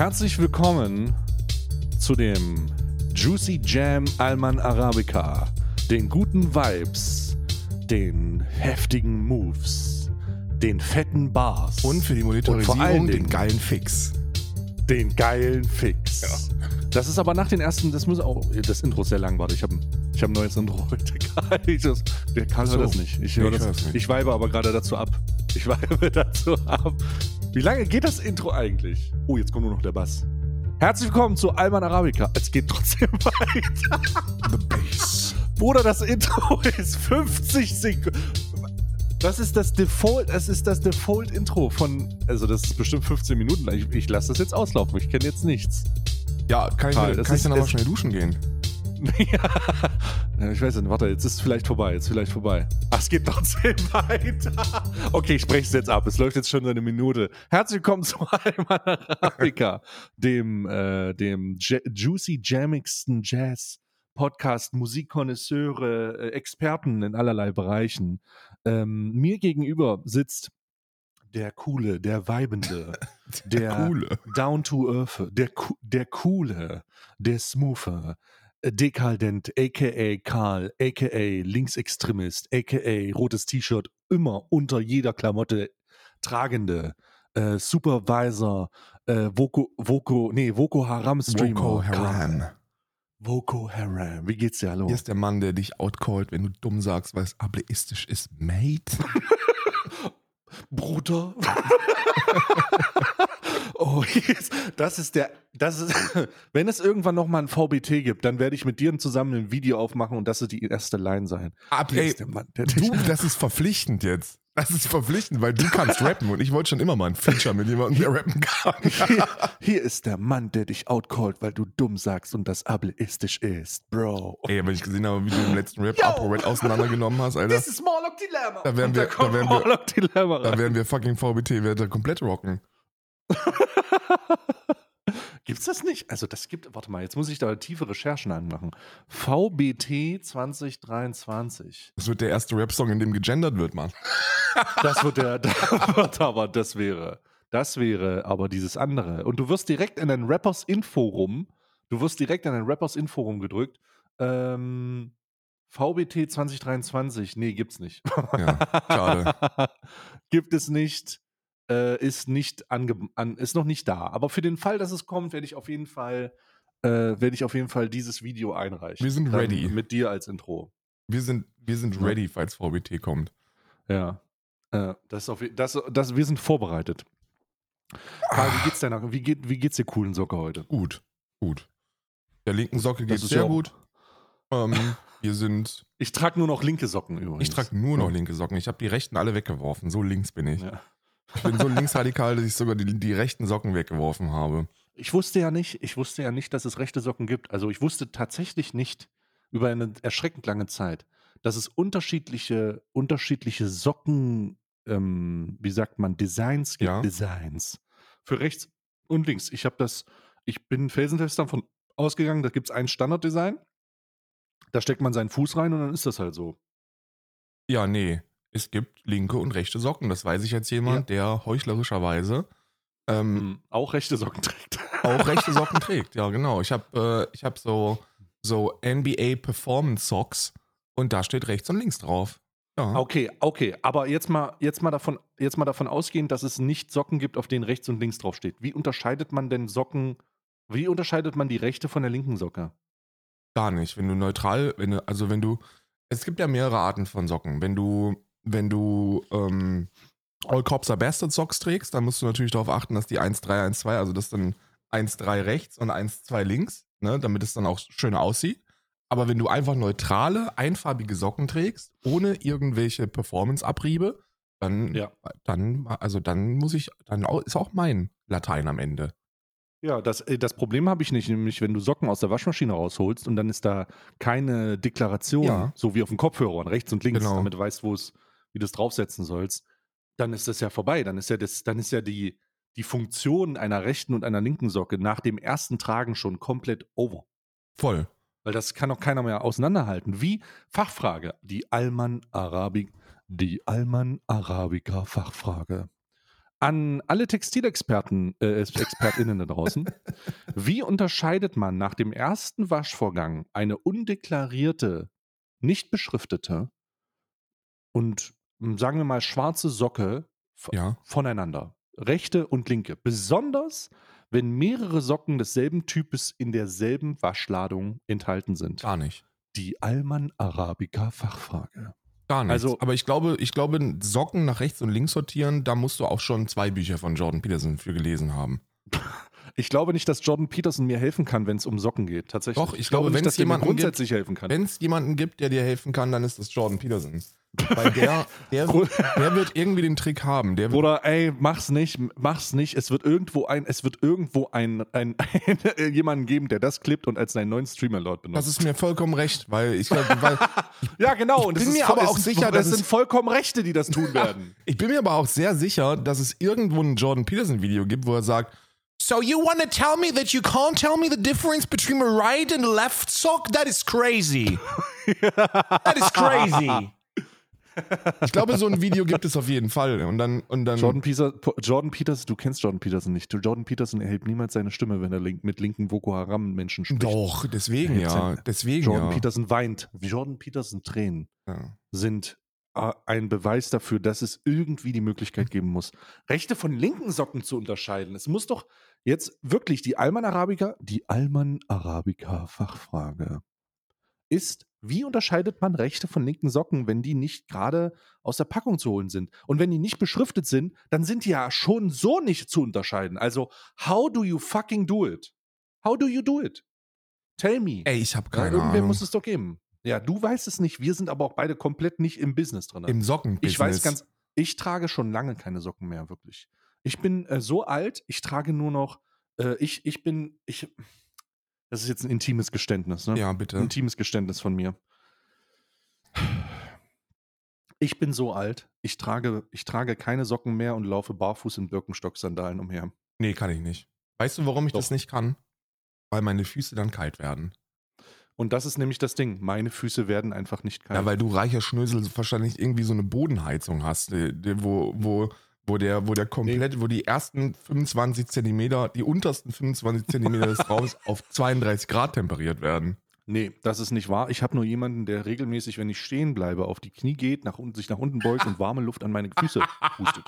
Herzlich willkommen zu dem Juicy Jam Alman Arabica, den guten Vibes, den heftigen Moves, den fetten Bars Und für die Und vor Monitorisierung allen den Dingen- geilen Fix. den geilen Fix. Das ist aber nach den ersten, das muss auch, das Intro ist sehr lang, warte, ich habe ich hab ein neues Intro heute. Ich das- Der hört so. das nicht. Ich, Nee, hör ich das, hör's nicht. ich weibe aber gerade dazu ab. Ich weibe dazu ab. Wie lange geht das Intro eigentlich? Oh, jetzt kommt nur noch der Bass. Herzlich willkommen zu Alman Arabica. Es geht trotzdem weiter. The Bass. Bruder, das Intro ist 50 Sekunden. Das ist das Default, es ist das Default-Intro von, also das ist bestimmt 15 Minuten. Ich, ich lasse das jetzt auslaufen, ich kenne jetzt nichts. Ja, kann ich, Karl, das kann ich ist- dann aber schnell duschen gehen? Ja, ich weiß nicht, warte, jetzt ist es vielleicht vorbei, jetzt ist vielleicht vorbei. Ach, es geht trotzdem weiter. Okay, ich spreche es jetzt ab, es läuft jetzt schon eine Minute. Herzlich willkommen zu Alman Arabica, dem, äh, dem J juicy, jammigsten Jazz Podcast, Musikkonnoisseure, äh, Experten in allerlei Bereichen. Ähm, mir gegenüber sitzt der coole, der weibende, der, Coole. down to earth, der, der coole, der smoother, dekadent, aka Karl, aka Linksextremist, aka rotes T-Shirt, immer unter jeder Klamotte tragende, äh, Supervisor, äh, Voko, Voko, nee, Voko Haram Streamer. Karl. Haram. Voko Haram. Wie geht's dir, hallo? Hier ist der Mann, der dich outcallt, wenn du dumm sagst, weil es ableistisch ist. Mate. Bruder. oh, yes. das ist der, das ist, wenn es irgendwann nochmal ein VBT gibt, dann werde ich mit dir zusammen ein Video aufmachen und das wird die erste Line sein. Ab, ey, ist der Mann, der du, das ist verpflichtend jetzt. Das ist verpflichtend, weil du kannst rappen und ich wollte schon immer mal ein Feature mit jemandem, der rappen kann. hier, hier ist der Mann, der dich outcallt, weil du dumm sagst und das ableistisch ist, Bro. Ey, wenn ich gesehen habe, wie du im letzten Rap ApoRed auseinandergenommen hast, Alter, This is Morlock Dilemma. Da Und wir- da da wären wir- da werden wir fucking VBT-Werte komplett rocken. Gibt's das nicht? Also das gibt, warte mal, jetzt muss ich da tiefe Recherchen anmachen. VBT 2023. Das wird der erste Rap-Song, in dem gegendert wird, Mann. Das wird der, das wird aber, das wäre, das wäre aber dieses andere. Und du wirst direkt in ein Rappers Inforum, du wirst direkt in ein Rappers Inforum gedrückt. Ähm, VBT 2023, nee, gibt's nicht. Ja, schade. Gibt es nicht, äh, ist nicht ange an, ist noch nicht da. Aber für den Fall, dass es kommt, werde ich auf jeden Fall, äh, werde ich auf jeden Fall dieses Video einreichen. Wir sind Dann ready. Mit dir als Intro. Wir sind, wir sind ready, falls VBT kommt. Ja. Äh, das ist auf, das, das, wir sind vorbereitet. Karl, wie geht's deiner, wie, geht, wie geht's dir coolen Socke heute? Gut, gut. Der linken Socke geht sehr ja gut. Ähm, wir sind. Ich trage nur noch linke Socken übrigens. Ich trage nur noch linke Socken. Ich habe die rechten alle weggeworfen. So links bin ich. Ja. Ich bin so linksradikal, dass ich sogar die, die rechten Socken weggeworfen habe. Ich wusste ja nicht, ich wusste ja nicht, dass es rechte Socken gibt. Also ich wusste tatsächlich nicht über eine erschreckend lange Zeit, dass es unterschiedliche, unterschiedliche Socken, ähm, wie sagt man, Designs gibt. Ja. Designs. Für rechts und links. Ich habe das, ich bin felsenfest davon ausgegangen, da gibt es ein Standarddesign. Da steckt man seinen Fuß rein und dann ist das halt so. Ja, nee. Es gibt linke und rechte Socken. Das weiß ich als jemand, der heuchlerischerweise ähm, Mhm. Auch rechte Socken trägt. auch rechte Socken trägt. Ja, genau. Ich habe äh, ich hab so, so NBA Performance Socks und da steht rechts und links drauf. Ja. Okay, okay, aber jetzt mal, jetzt mal davon, jetzt mal davon ausgehend, dass es nicht Socken gibt, auf denen rechts und links drauf steht. Wie unterscheidet man denn Socken? Wie unterscheidet man die rechte von der linken Socke? Gar nicht. Wenn du neutral, wenn du, also wenn du, es gibt ja mehrere Arten von Socken. Wenn du, wenn du ähm, All Cops are Bastard Socks trägst, dann musst du natürlich darauf achten, dass die 1-3-1-2, also das dann 1-3 rechts und 1-2 links, ne, damit es dann auch schön aussieht. Aber wenn du einfach neutrale, einfarbige Socken trägst, ohne irgendwelche Performance-Abriebe, dann, Ja. dann, also dann muss ich, dann ist auch mein Latein am Ende. Ja, das, äh, das Problem habe ich nicht, nämlich wenn du Socken aus der Waschmaschine rausholst und dann ist da keine Deklaration, Ja. so wie auf dem Kopfhörer, rechts und links, Genau. damit du weißt, wo es, wie du es draufsetzen sollst, dann ist das ja vorbei. Dann ist ja das, dann ist ja die, die Funktion einer rechten und einer linken Socke nach dem ersten Tragen schon komplett over. Voll. Weil das kann auch keiner mehr auseinanderhalten. Wie Fachfrage, die Alman Arabik, die Alman Arabica Fachfrage. An alle Textilexperten, äh, ExpertInnen da draußen. Wie unterscheidet man nach dem ersten Waschvorgang eine undeklarierte, nicht beschriftete und sagen wir mal schwarze Socke Ja. voneinander? Rechte und linke. Besonders, wenn mehrere Socken desselben Types in derselben Waschladung enthalten sind. Gar nicht. Die Alman Arabica Fachfrage. Gar nicht. Also- Aber ich glaube, ich glaube, Socken nach rechts und links sortieren, da musst du auch schon zwei Bücher von Jordan Peterson für gelesen haben. Ich glaube nicht, dass Jordan Peterson mir helfen kann, wenn es um Socken geht. Tatsächlich. Doch, ich glaube, nicht, wenn es jemanden gibt- grundsätzlich helfen kann. Wenn es jemanden gibt, der dir helfen kann, dann ist das Jordan Peterson. Weil der, der, der wird irgendwie den Trick haben. Der Oder ey, mach's nicht, mach's nicht. Es wird irgendwo ein, es wird irgendwo ein, ein, ein jemanden geben, der das klippt und als seinen neuen Streamer-Lord benutzt. das ist mir vollkommen recht, weil ich glaube, weil ja, genau. Und bin ist mir voll- aber auch sicher, das sind vollkommen Rechte, die das tun werden. ich bin mir aber auch sehr sicher, dass es irgendwo ein Jordan Peterson Video gibt, wo er sagt, So you want to tell me that you can't tell me the difference between a right and a left sock? That is crazy. That is crazy. Ich glaube, so ein Video gibt es auf jeden Fall. Und dann, und dann Jordan, Peter, Jordan Peterson, du kennst Jordan Peterson nicht. Jordan Peterson erhebt niemals seine Stimme, wenn er link, mit linken Boko Haram-Menschen spricht. Doch, deswegen ja. sind- Deswegen Jordan ja. Peterson weint. Jordan Peterson Tränen ja. sind äh, ein Beweis dafür, dass es irgendwie die Möglichkeit geben muss, rechte von linken Socken zu unterscheiden. Es muss doch jetzt wirklich die Alman Arabica, die Alman Arabica Fachfrage ist, wie unterscheidet man rechte von linken Socken, wenn die nicht gerade aus der Packung zu holen sind? Und wenn die nicht beschriftet sind, dann sind die ja schon so nicht zu unterscheiden. Also, how do you fucking do it? How do you do it? Tell me. Ey, ich habe Ja, keine irgendwer Ahnung. muss es doch geben. Ja, du weißt es nicht. Wir sind aber auch beide komplett nicht im Business drin. Im Sockenbusiness. ich weiß ganz, ich trage schon lange keine Socken mehr, wirklich. Ich bin äh, so alt, ich trage nur noch, äh, ich, ich bin, ich, das ist jetzt ein intimes Geständnis, ne? Ja, Ein bitte. intimes Geständnis von mir. Ich bin so alt, ich trage, ich trage keine Socken mehr und laufe barfuß in Birkenstock-Sandalen umher. Nee, kann ich nicht. Weißt du, warum ich Doch. das nicht kann? Weil meine Füße dann kalt werden. Und das ist nämlich das Ding. Meine Füße werden einfach nicht kalt. Ja, weil du reicher Schnösel wahrscheinlich irgendwie so eine Bodenheizung hast, die, wo, wo, wo der, wo der komplett, wo die ersten 25 Zentimeter, die untersten 25 Zentimeter des Raums auf 32 Grad temperiert werden. Nee, das ist nicht wahr. Ich habe nur jemanden, der regelmäßig, wenn ich stehen bleibe, auf die Knie geht, nach unten, sich nach unten beugt und warme Luft an meine Füße pustet.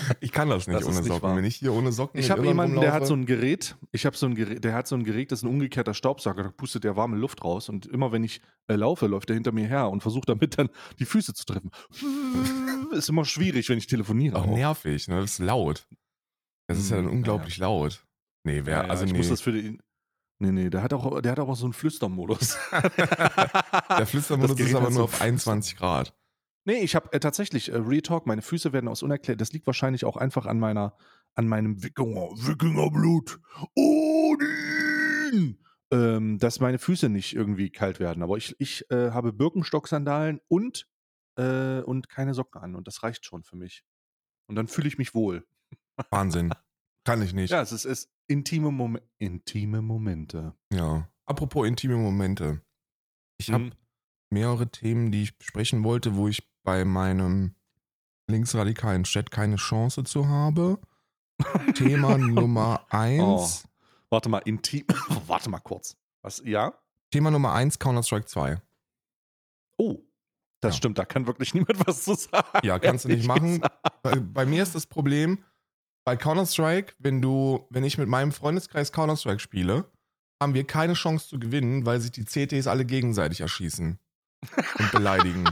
Ich kann das nicht Das ohne nicht Socken. wahr. Wenn ich hier ohne Socken Ich habe jemanden, der hat rumlaufe- so ein Gerät, ich habe so ein Gerät, der hat so ein Gerät, das ist ein umgekehrter Staubsauger, da pustet der warme Luft raus und immer wenn ich äh, laufe, läuft er hinter mir her und versucht damit dann die Füße zu treffen. ist immer schwierig, wenn ich telefoniere. auch auch. nervig, ne? Das ist laut. Das ist ja dann Hm, unglaublich laut. Nee, wer, Ja, ja, also ich nee. muss das für den. Nee, nee, der hat auch, der hat auch so einen Flüstermodus. Der Flüstermodus ist aber nur auf 21 Grad. Nee, ich habe äh, tatsächlich äh, Real Talk, meine Füße werden aus unerklärt. Das liegt wahrscheinlich auch einfach an meiner, an meinem Wikinger, Wikingerblut. Odin! Ähm, dass meine Füße nicht irgendwie kalt werden. Aber ich, ich äh, habe Birkenstock-Sandalen und, äh, und keine Socken an. Und das reicht schon für mich. Und dann fühle ich mich wohl. Wahnsinn. Kann ich nicht. Ja, es ist, es ist intime, Mom intime Momente. Ja. Apropos intime Momente. Ich habe Mhm. mehrere Themen, die ich besprechen wollte, wo ich bei meinem linksradikalen Chat keine Chance zu habe. Thema Nummer eins. Warte mal, intim. Warte mal kurz. Was? Ja? Thema Nummer eins, Counter-Strike 2. Oh. Das Ja. stimmt, da kann wirklich niemand was zu sagen. Ja, kannst du nicht machen. Bei, bei mir ist das Problem, bei Counter-Strike, wenn du, wenn ich mit meinem Freundeskreis Counter-Strike spiele, haben wir keine Chance zu gewinnen, weil sich die CTs alle gegenseitig erschießen und beleidigen,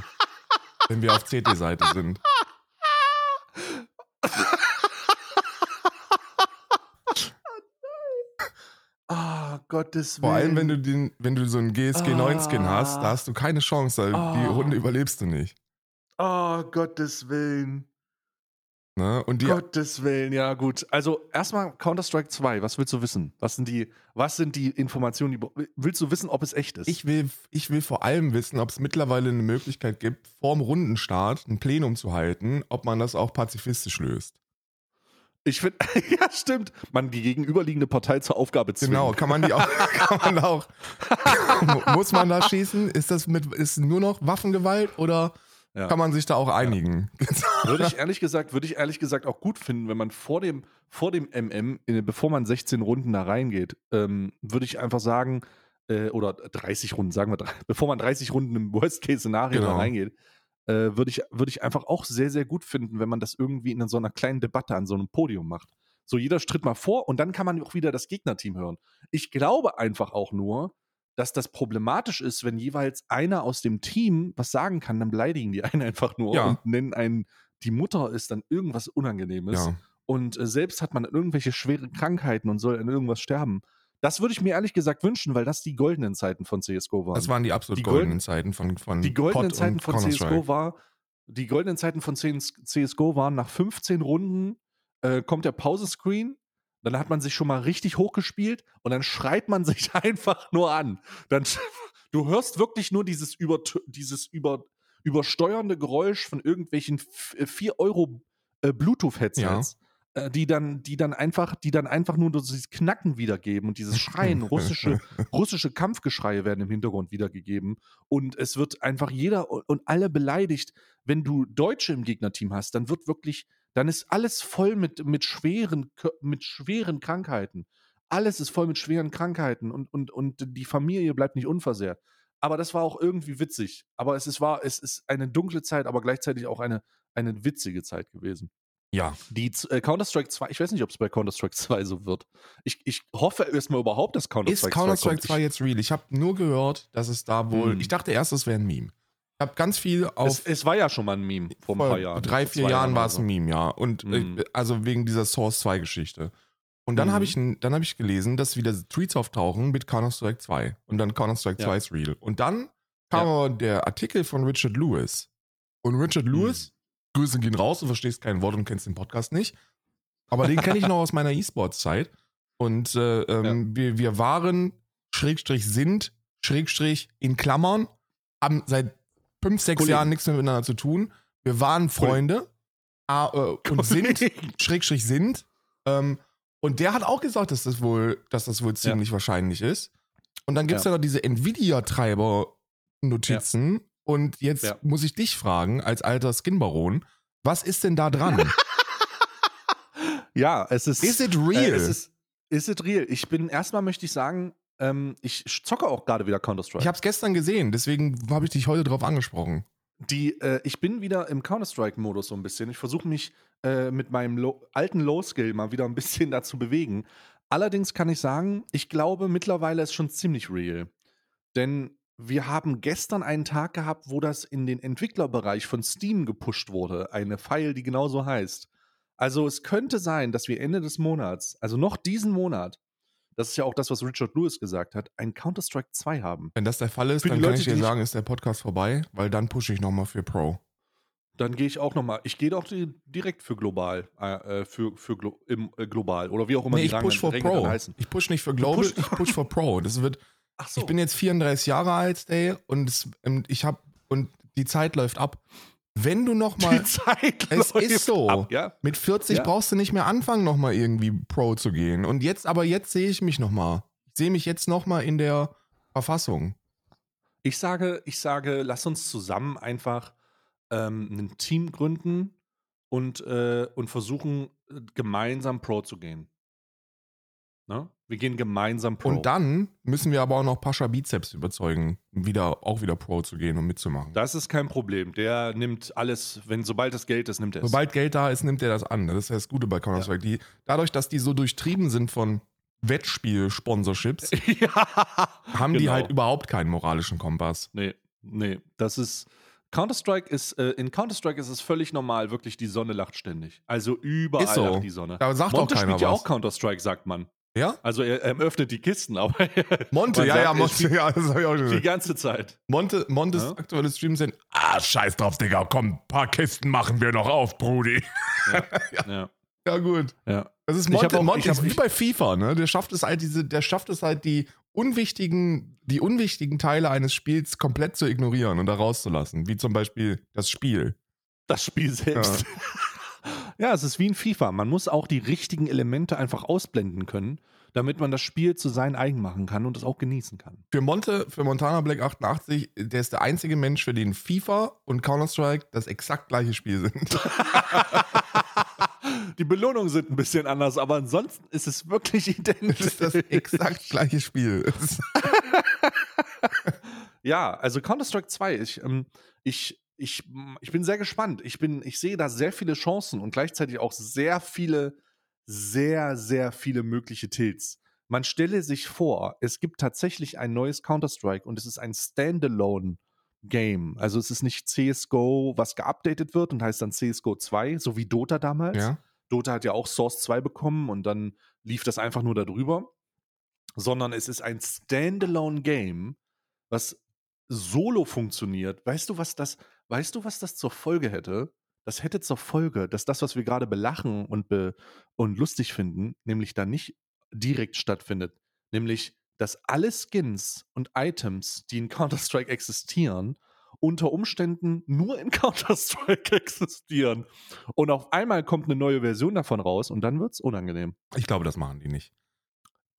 wenn wir auf CT-Seite sind. Ah, Gottes Willen. Vor allem, wenn du den, wenn du so einen GSG 9 Skin hast, da hast du keine Chance, weil die Ah. Runde überlebst du nicht. Oh, Gottes Willen. Ne? Und die, Gottes Willen, ja, gut. Also, erstmal Counter-Strike 2. Was willst du wissen? Was sind die, was sind die Informationen, die. Willst du wissen, ob es echt ist? ich, will, ich will vor allem wissen, ob es mittlerweile eine Möglichkeit gibt, vorm Rundenstart ein Plenum zu halten, ob man das auch pazifistisch löst. Ich finde, ja, stimmt. Man die gegenüberliegende Partei zur Aufgabe zwingen. Genau, kann man die auch, kann man auch, mu- muss man da schießen? Ist das mit, ist nur noch Waffengewalt oder Ja. kann man sich da auch einigen. Würde ich ehrlich gesagt, würde ich ehrlich gesagt auch gut finden, wenn man vor dem, vor dem MM, bevor man 16 Runden da reingeht, ähm, würde ich einfach sagen, äh, oder 30 Runden, sagen wir, bevor man 30 Runden im Worst-Case-Szenario Genau. da reingeht, äh, würde ich, würde ich einfach auch sehr, sehr gut finden, wenn man das irgendwie in so einer kleinen Debatte an so einem Podium macht. So, jeder stritt mal vor und dann kann man auch wieder das Gegnerteam hören. Ich glaube einfach auch nur, dass das problematisch ist, wenn jeweils einer aus dem Team was sagen kann, dann beleidigen die einen einfach nur Ja. und nennen einen, die Mutter ist dann irgendwas Unangenehmes ja. und äh, selbst hat man irgendwelche schweren Krankheiten und soll an irgendwas sterben. Das würde ich mir ehrlich gesagt wünschen, weil das die goldenen Zeiten von CSGO waren. Das waren die absolut Die goldenen golden- Zeiten von, von die goldenen Pot Zeiten von. CSGO war, die goldenen Zeiten von CS CSGO waren nach 15 Runden äh, kommt der Pausescreen, dann hat man sich schon mal richtig hochgespielt und dann schreit man sich einfach nur an. Dann, du hörst wirklich nur dieses, über, dieses über, übersteuernde Geräusch von irgendwelchen 4 Euro äh, Bluetooth-Headsets. äh, Die dann, die dann einfach, die dann einfach nur dieses Knacken wiedergeben und dieses Schreien, russische, russische Kampfgeschreie werden im Hintergrund wiedergegeben. Und es wird einfach jeder und alle beleidigt. Wenn du Deutsche im Gegnerteam hast, dann wird wirklich, dann ist alles voll mit, mit, schweren, mit schweren Krankheiten. Alles ist voll mit schweren Krankheiten und, und, und die Familie bleibt nicht unversehrt. Aber das war auch irgendwie witzig. Aber es ist, war, es ist eine dunkle Zeit, aber gleichzeitig auch eine, eine witzige Zeit gewesen. Ja, Die äh, Counter-Strike 2, ich weiß nicht, ob es bei Counter-Strike 2 so wird. Ich, ich hoffe erstmal überhaupt, dass ist Counter-Strike 2 Counter-Strike kommt. 2 jetzt real? Ich habe nur gehört, dass es da wohl. Hm. Ich dachte erst, es wäre ein Meme. Ich habe ganz viel auf. es, es war ja schon mal ein Meme vor ein paar Jahren. drei, vier Jahren war es ein Meme, ja. Und Mhm. äh, also wegen dieser Source 2 Geschichte. Und dann Mhm. habe ich, dann hab ich gelesen, dass wieder Tweets auftauchen mit Counter-Strike 2. Und dann Counter-Strike Ja. 2 ist real. Und dann kam Ja. aber der Artikel von Richard Lewis. Und Richard Mhm. Lewis, Grüße gehen raus, du verstehst kein Wort und kennst den Podcast nicht. Aber den kenne ich noch aus meiner E-Sports-Zeit. Und äh, ähm, wir, wir waren, Schrägstrich sind, Schrägstrich in Klammern, haben seit fünf, sechs Kollegen. Jahren nichts mehr miteinander zu tun. Wir waren Freunde äh, und sind, Schrägstrich sind. Ähm, und der hat auch gesagt, dass das wohl, dass das wohl ziemlich wahrscheinlich ist. Und dann gibt es ja. noch diese Nvidia-Treiber-Notizen. Und jetzt Ja. muss ich dich fragen, als alter Skinbaron, was ist denn da dran? Ja, es ist. Is it real? Äh, es ist, is it real? Ich bin, erstmal möchte ich sagen, ähm, ich zocke auch gerade wieder Counter-Strike. ich habe es gestern gesehen, deswegen habe ich dich heute drauf angesprochen. Die, äh, ich bin wieder im Counter-Strike-Modus so ein bisschen. Ich versuche mich äh, mit meinem Low, alten Low-Skill mal wieder ein bisschen dazu bewegen. Allerdings kann ich sagen, ich glaube, mittlerweile ist schon ziemlich real. Denn wir haben gestern einen Tag gehabt, wo das in den Entwicklerbereich von Steam gepusht wurde. Eine File, die genauso heißt. Also es könnte sein, dass wir Ende des Monats, also noch diesen Monat, das ist ja auch das, was Richard Lewis gesagt hat, ein Counter-Strike 2 haben. Wenn das der Fall ist, Für dann kann Leute, ich dir sagen, ist der Podcast vorbei, weil dann pushe ich nochmal für Pro. Dann gehe ich auch nochmal. Ich gehe doch di- direkt für global, äh, äh, für, für glo im, äh, global oder wie auch immer Nee, die ich push for Pro. heißen. Ich push nicht für Global, ich push for Pro. Das wird, Ach so. ich bin jetzt 34 Jahre alt, ey, und es, ähm, ich habe und die Zeit läuft ab. Wenn du noch mal die Zeit es ist so. Ab, ja? mit 40 Ja. brauchst du nicht mehr anfangen, noch mal irgendwie Pro zu gehen. Und jetzt, aber jetzt sehe ich mich noch mal. Ich sehe mich jetzt noch mal in der Verfassung. Ich sage, ich sage, lass uns zusammen einfach ähm, ein Team gründen und, äh, und versuchen, äh, gemeinsam Pro zu gehen. Ne? Wir gehen gemeinsam Pro. Und dann müssen wir aber auch noch Pascha Bizeps überzeugen, wieder auch wieder Pro zu gehen und mitzumachen. das ist kein Problem. Der nimmt alles, wenn sobald das Geld ist, nimmt er es. Sobald Geld da ist, nimmt er das an. Das ist ja das Gute bei Counter-Strike. Die, dadurch, dass die so durchtrieben sind von Wettspiel-Sponsorships, ja. haben die Genau. halt überhaupt keinen moralischen Kompass. Nee, nee, das ist. Counter-Strike ist, äh, in Counter-Strike ist es völlig normal, wirklich, die Sonne lacht ständig. Also überall Ist so. lacht die Sonne. Da sagt Monte auch keiner spielt ja was. auch Counter-Strike, sagt man. Ja? Also er, er öffnet die Kisten, aber Monte, ja, sagt, ja, Monte, ja, das hab ich auch schon die ganze Zeit. Monte, Montes Ja? aktuelle Streams sind, ah, scheiß drauf, Digga, komm, ein paar Kisten machen wir noch auf, Brudi. Ja, Ja, gut. ja. Das ist Monte, auch- Monte ist wie bei FIFA, ne? Der schafft es halt diese, der schafft es halt die unwichtigen, die unwichtigen Teile eines Spiels komplett zu ignorieren und da rauszulassen, wie zum Beispiel das Spiel. Das Spiel selbst. Ja. es ist wie in FIFA. Man muss auch die richtigen Elemente einfach ausblenden können, damit man das Spiel zu sein eigen machen kann und es auch genießen kann. Für Monte, für Montana Black 88, der ist der einzige Mensch, für den FIFA und Counter-Strike das exakt gleiche Spiel sind. Die Belohnungen sind ein bisschen anders, aber ansonsten ist es wirklich identisch. Das ist das exakt gleiche Spiel. ja, also Counter-Strike 2, ich, ähm, ich, ich, ich bin sehr gespannt. Ich, bin, ich sehe da sehr viele Chancen und gleichzeitig auch sehr viele, sehr, sehr viele mögliche Tilts. Man stelle sich vor, es gibt tatsächlich ein neues Counter-Strike und es ist ein Standalone. Game. Also es ist nicht CSGO, was geupdatet wird und heißt dann CSGO 2, so wie Dota damals. Ja. Dota hat ja auch Source 2 bekommen und dann lief das einfach nur darüber. Sondern es ist ein Standalone-Game, was solo funktioniert. Weißt du, was das, weißt du, was das zur Folge hätte? Das hätte zur Folge, dass das, was wir gerade belachen und, be und lustig finden, nämlich da nicht direkt stattfindet. Nämlich dass alle Skins und Items, die in Counter-Strike existieren, unter Umständen nur in Counter-Strike existieren. Und auf einmal kommt eine neue Version davon raus und dann wird es unangenehm. Ich glaube, das machen die nicht.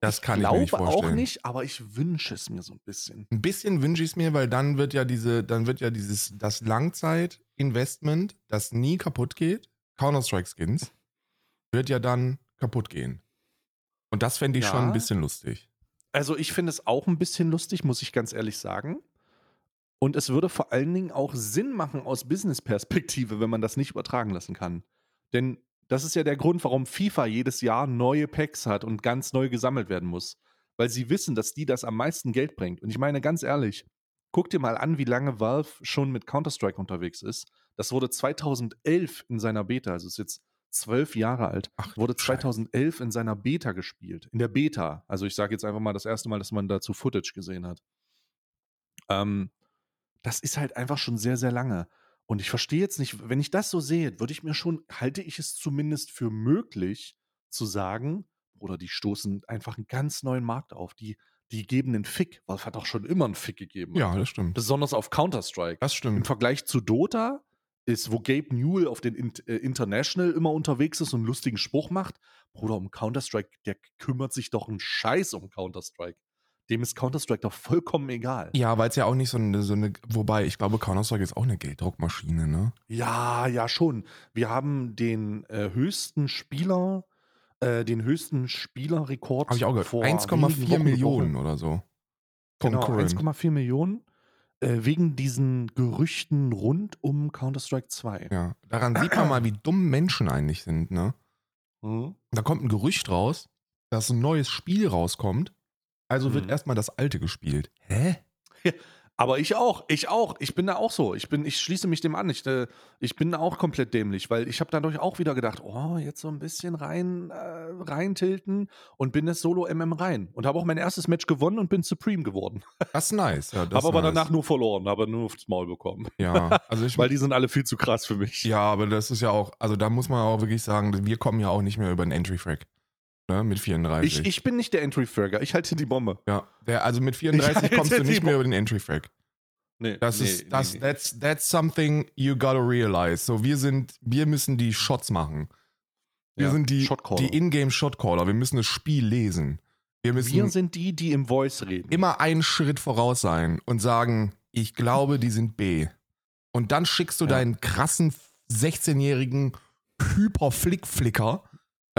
Das ich kann ich mir nicht glaube vorstellen. auch nicht, aber ich wünsche es mir so ein bisschen. Ein bisschen wünsche ich es mir, weil dann wird ja diese, dann wird ja dieses, das Langzeit-Investment, das nie kaputt geht, Counter-Strike-Skins, wird ja dann kaputt gehen. Und das fände ich Ja. schon ein bisschen lustig. Also ich finde es auch ein bisschen lustig, muss ich ganz ehrlich sagen. Und es würde vor allen Dingen auch Sinn machen aus Business-Perspektive, wenn man das nicht übertragen lassen kann. Denn das ist ja der Grund, warum FIFA jedes Jahr neue Packs hat und ganz neu gesammelt werden muss. Weil sie wissen, dass die das am meisten Geld bringt. Und ich meine ganz ehrlich, guck dir mal an, wie lange Valve schon mit Counter-Strike unterwegs ist. Das wurde 2011 in seiner Beta, also ist jetzt zwölf Jahre alt, Ach, wurde Scheiße. 2011 in seiner Beta gespielt. In der Beta. Also ich sage jetzt einfach mal das erste Mal, dass man dazu Footage gesehen hat. Ähm, das ist halt einfach schon sehr, sehr lange. Und ich verstehe jetzt nicht, wenn ich das so sehe, würde ich mir schon, halte ich es zumindest für möglich zu sagen, oder die stoßen einfach einen ganz neuen Markt auf. Die, die geben einen Fick. Valve hat auch schon immer einen Fick gegeben. Ja, das stimmt. Besonders auf Counter-Strike. Das Im stimmt. Vergleich zu Dota ist, wo Gabe Newell auf den äh, International immer unterwegs ist und einen lustigen Spruch macht, Bruder, um Counter-Strike, der kümmert sich doch einen Scheiß um Counter-Strike. Dem ist Counter-Strike doch vollkommen egal. Ja, weil es ja auch nicht so eine, so eine, wobei ich glaube, Counter-Strike ist auch eine Gelddruckmaschine, ne? Ja, ja, schon. Wir haben den äh, höchsten Spieler, äh, den höchsten Spielerrekord. Habe ich auch gehört. vor wenigen 1,4 Wochen Millionen oder so. Genau, Concurrent. 1,4 Millionen. Äh, wegen diesen Gerüchten rund um Counter-Strike 2. Ja, daran sieht man mal, wie dumm Menschen eigentlich sind, ne? Mhm. Da kommt ein Gerücht raus, dass ein neues Spiel rauskommt. Also wird Mhm. erstmal das alte gespielt. Hä? Aber ich auch, ich auch. Ich bin da auch so. Ich bin, ich schließe mich dem an. Ich, äh, ich bin auch komplett dämlich, weil ich habe dadurch auch wieder gedacht, oh, jetzt so ein bisschen rein, äh, reintilten und bin das Solo MM rein. Und habe auch mein erstes Match gewonnen und bin Supreme geworden. Das ist nice. Ja, Habe aber nice. danach nur verloren, habe nur aufs Maul bekommen. Ja, also ich Weil die sind alle viel zu krass für mich. Ja, aber das ist ja auch, also da muss man auch wirklich sagen, wir kommen ja auch nicht mehr über den Entry-Frag. Ne, mit 34. Ich, ich bin nicht der Entry-Fragger, ich halte die Bombe. ja, der, also mit 34 halte kommst du nicht mehr über den Entry-Frag. Nee, Das nee, ist, das, nee, that's, that's something you gotta realize. So, wir sind, wir müssen die Shots machen. Wir Ja, sind die, Shotcaller. die Ingame-Shotcaller. Wir müssen das Spiel lesen. Wir müssen Wir sind die, die im Voice reden. immer einen Schritt voraus sein und sagen, ich glaube, die sind B. Und dann schickst du Ja. deinen krassen 16-jährigen Hyper-Flick-Flicker,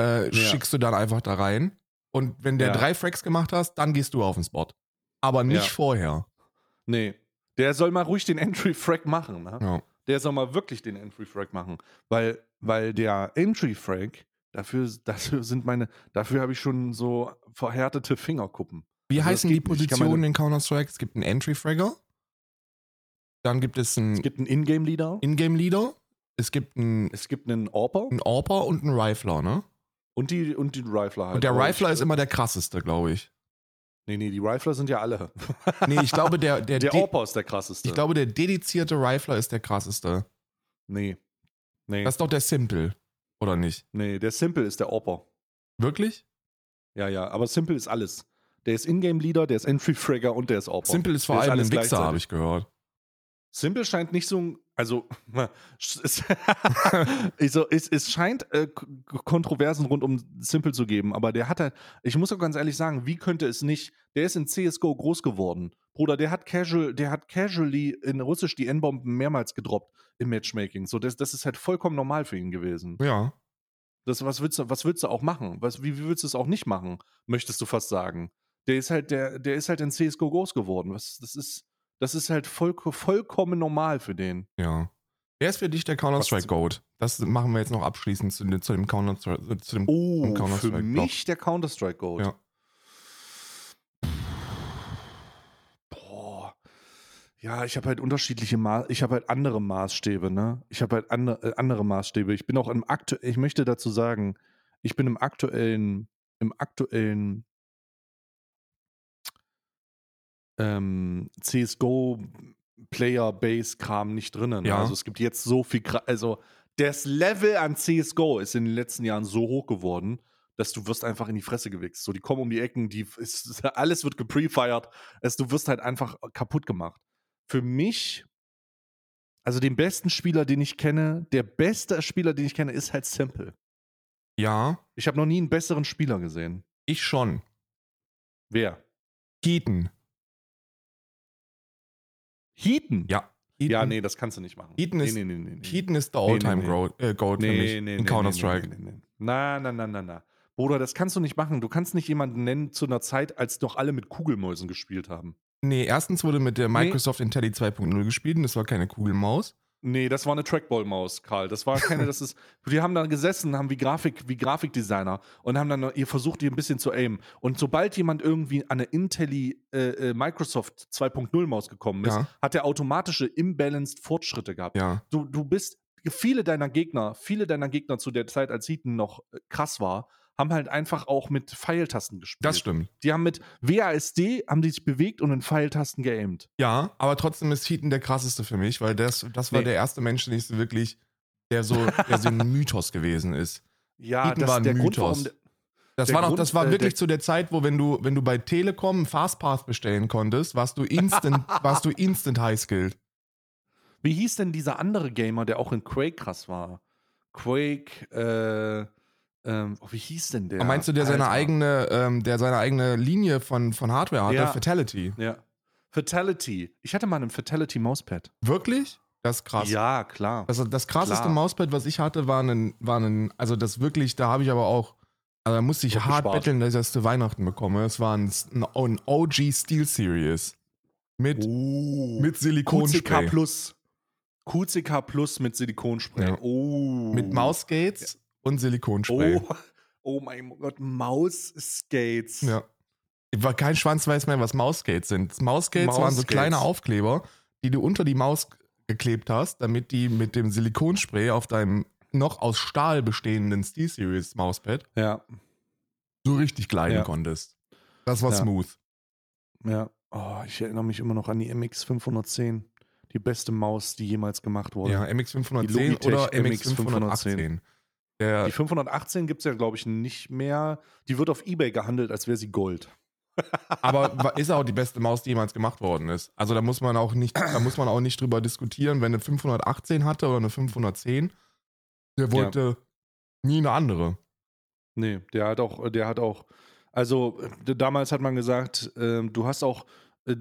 äh, schickst du dann einfach da rein. Und wenn der Ja. drei Fracks gemacht hast, dann gehst du auf den Spot. Aber nicht Ja. vorher. Nee. Der soll mal ruhig den Entry-Frag machen. Ne? Ja. Der soll mal wirklich den Entry-Frag machen. Weil, weil der Entry-Frag, dafür, dafür sind meine, dafür habe ich schon so verhärtete Fingerkuppen. Wie Also heißen die Positionen in Counter-Strike? Es gibt einen Entry-Fragger. Dann gibt es Es einen gibt einen Ingame-Leader, Ingame-Leader. Es gibt einen, es gibt einen Orper einen Orper und einen Rifler, ne? Und die, und die Rifler halt. Und der Rifler ich, ist immer der krasseste, glaube ich. Nee, nee, die Rifler sind ja alle. Nee, ich glaube, der, der, Der de- Orper ist der krasseste. ich glaube, der dedizierte Rifler ist der krasseste. Nee. Nee, Das ist doch der Simple, oder nicht? nee, der Simple ist der Orper. Wirklich? Ja, ja, aber Simple ist alles. Der ist Ingame-Leader, der ist Entry-Fragger und der ist Orper. Simple ist vor allem ein Wichser, habe ich gehört. Simple scheint nicht so ein. Also, es, also, es, es scheint äh, Kontroversen rund um Simple zu geben, aber der hat halt, ich muss auch ganz ehrlich sagen, wie könnte es nicht, der ist in CSGO groß geworden. Bruder, der hat casual, der hat casually in Russisch die N-Bomben mehrmals gedroppt im Matchmaking. So, das, das ist halt vollkommen normal für ihn gewesen. Ja. Das, was, willst du, was willst du auch machen? Was, wie, wie willst du es auch nicht machen, möchtest du fast sagen? Der ist halt, der, der ist halt in CSGO groß geworden. Was, das ist, das ist halt voll, vollkommen normal für den. Ja. Wer ist für dich der Counter-Strike Goat? Das machen wir jetzt noch abschließend zu, zu dem Counter-Strike. Zu dem oh, Counter für mich der Counter-Strike Goat. Ja. Boah. Ja, ich habe halt unterschiedliche Maß, ich habe halt andere Maßstäbe, ne? Ich habe halt andere, äh, andere Maßstäbe. Ich bin auch im aktuellen, ich möchte dazu sagen, ich bin im aktuellen, im aktuellen ähm, CSGO Player Base Kram nicht drinnen. Ja. Also es gibt jetzt so viel, also das Level an CSGO ist in den letzten Jahren so hoch geworden, dass du wirst einfach in die Fresse gewichst. So, die kommen um die Ecken, die ist, alles wird geprefired. Also, du wirst halt einfach kaputt gemacht. Für mich, also den besten Spieler, den ich kenne, der beste Spieler, den ich kenne, ist halt Simple. Ja. Ich habe noch nie einen besseren Spieler gesehen. Ich schon. Wer? Keaton. Heaton? Ja. Heaton. Ja, nee, das kannst du nicht machen. Heaton ist, nee, nee, nee, Heaton ist der All-Time-Goat äh, Goat für mich in Counter-Strike. Nee, nee, nee, Na, na, na, na, na. Bruder, das kannst du nicht machen. Du kannst nicht jemanden nennen zu einer Zeit, als noch alle mit Kugelmäusen gespielt haben. Nee, erstens wurde mit der Microsoft Intelli 2.0 gespielt und das war keine Kugelmaus. Nee, das war eine Trackball-Maus, Karl. Das war keine, das ist. Die haben da gesessen, haben wie Grafik, wie Grafikdesigner und haben dann ihr versucht, ihr ein bisschen zu aimen. Und sobald jemand irgendwie an eine Intelli äh, äh Microsoft 2.0 Maus gekommen ist, ja. hat er automatische imbalanced Fortschritte gehabt. Ja. Du, du bist, viele deiner Gegner, viele deiner Gegner zu der Zeit, als Heaton noch äh, krass war, haben halt einfach auch mit Pfeiltasten gespielt. Das stimmt. Die haben mit WASD haben die sich bewegt und in Pfeiltasten geaimt. Ja, aber trotzdem ist Heaton der krasseste für mich, weil das, das war nee. der erste Mensch, den ich so wirklich, der so, der so ein Mythos gewesen ist. Ja, Heaton das war ein der Mythos. Grund, das war, noch, das war äh, wirklich zu der Zeit, wo wenn du, wenn du bei Telekom Fastpath bestellen konntest, warst du instant, warst du instant high skilled. Wie hieß denn dieser andere Gamer, der auch in Quake krass war? Quake, äh, ähm, oh, wie hieß denn der? meinst du, der Alter. seine eigene, ähm, der seine eigene Linie von, von Hardware hatte? Ja. Fatality. Ja. Fatality. Ich hatte mal ein Fatality Mauspad. Wirklich? Das ist krass. Ja, klar. Also das krasseste klar. Mauspad, was ich hatte, war ein, war ein, also das wirklich, da habe ich aber auch, also da musste ich Gut hart gespart. betteln, dass ich das zu Weihnachten bekomme. Es war ein, ein OG Steel Series. Mit, oh. mit Silikonspray. QCK Plus. QCK Plus mit Silikonspray. Ja. Oh. Mit Mausgates und Silikonspray. Oh, oh mein Gott, Mausskates. Ja. War kein Schwanz weiß mehr, was Mausskates sind. Mausskates Maus waren so kleine Aufkleber, die du unter die Maus geklebt hast, damit die mit dem Silikonspray auf deinem noch aus Stahl bestehenden Steel-Series Mauspad ja. so richtig gleiten ja. konntest. Das war ja. smooth. Ja, oh, ich erinnere mich immer noch an die MX510. Die beste Maus, die jemals gemacht wurde. Ja, MX510 oder MX510. Ja. Die 518 gibt es ja, glaube ich, nicht mehr. Die wird auf Ebay gehandelt, als wäre sie Gold. Aber ist auch die beste Maus, die jemals gemacht worden ist. Also da muss man auch nicht, da muss man auch nicht drüber diskutieren, wenn eine 518 hatte oder eine 510, der wollte ja. nie eine andere. Nee, der hat auch, der hat auch, also äh, damals hat man gesagt, äh, du hast auch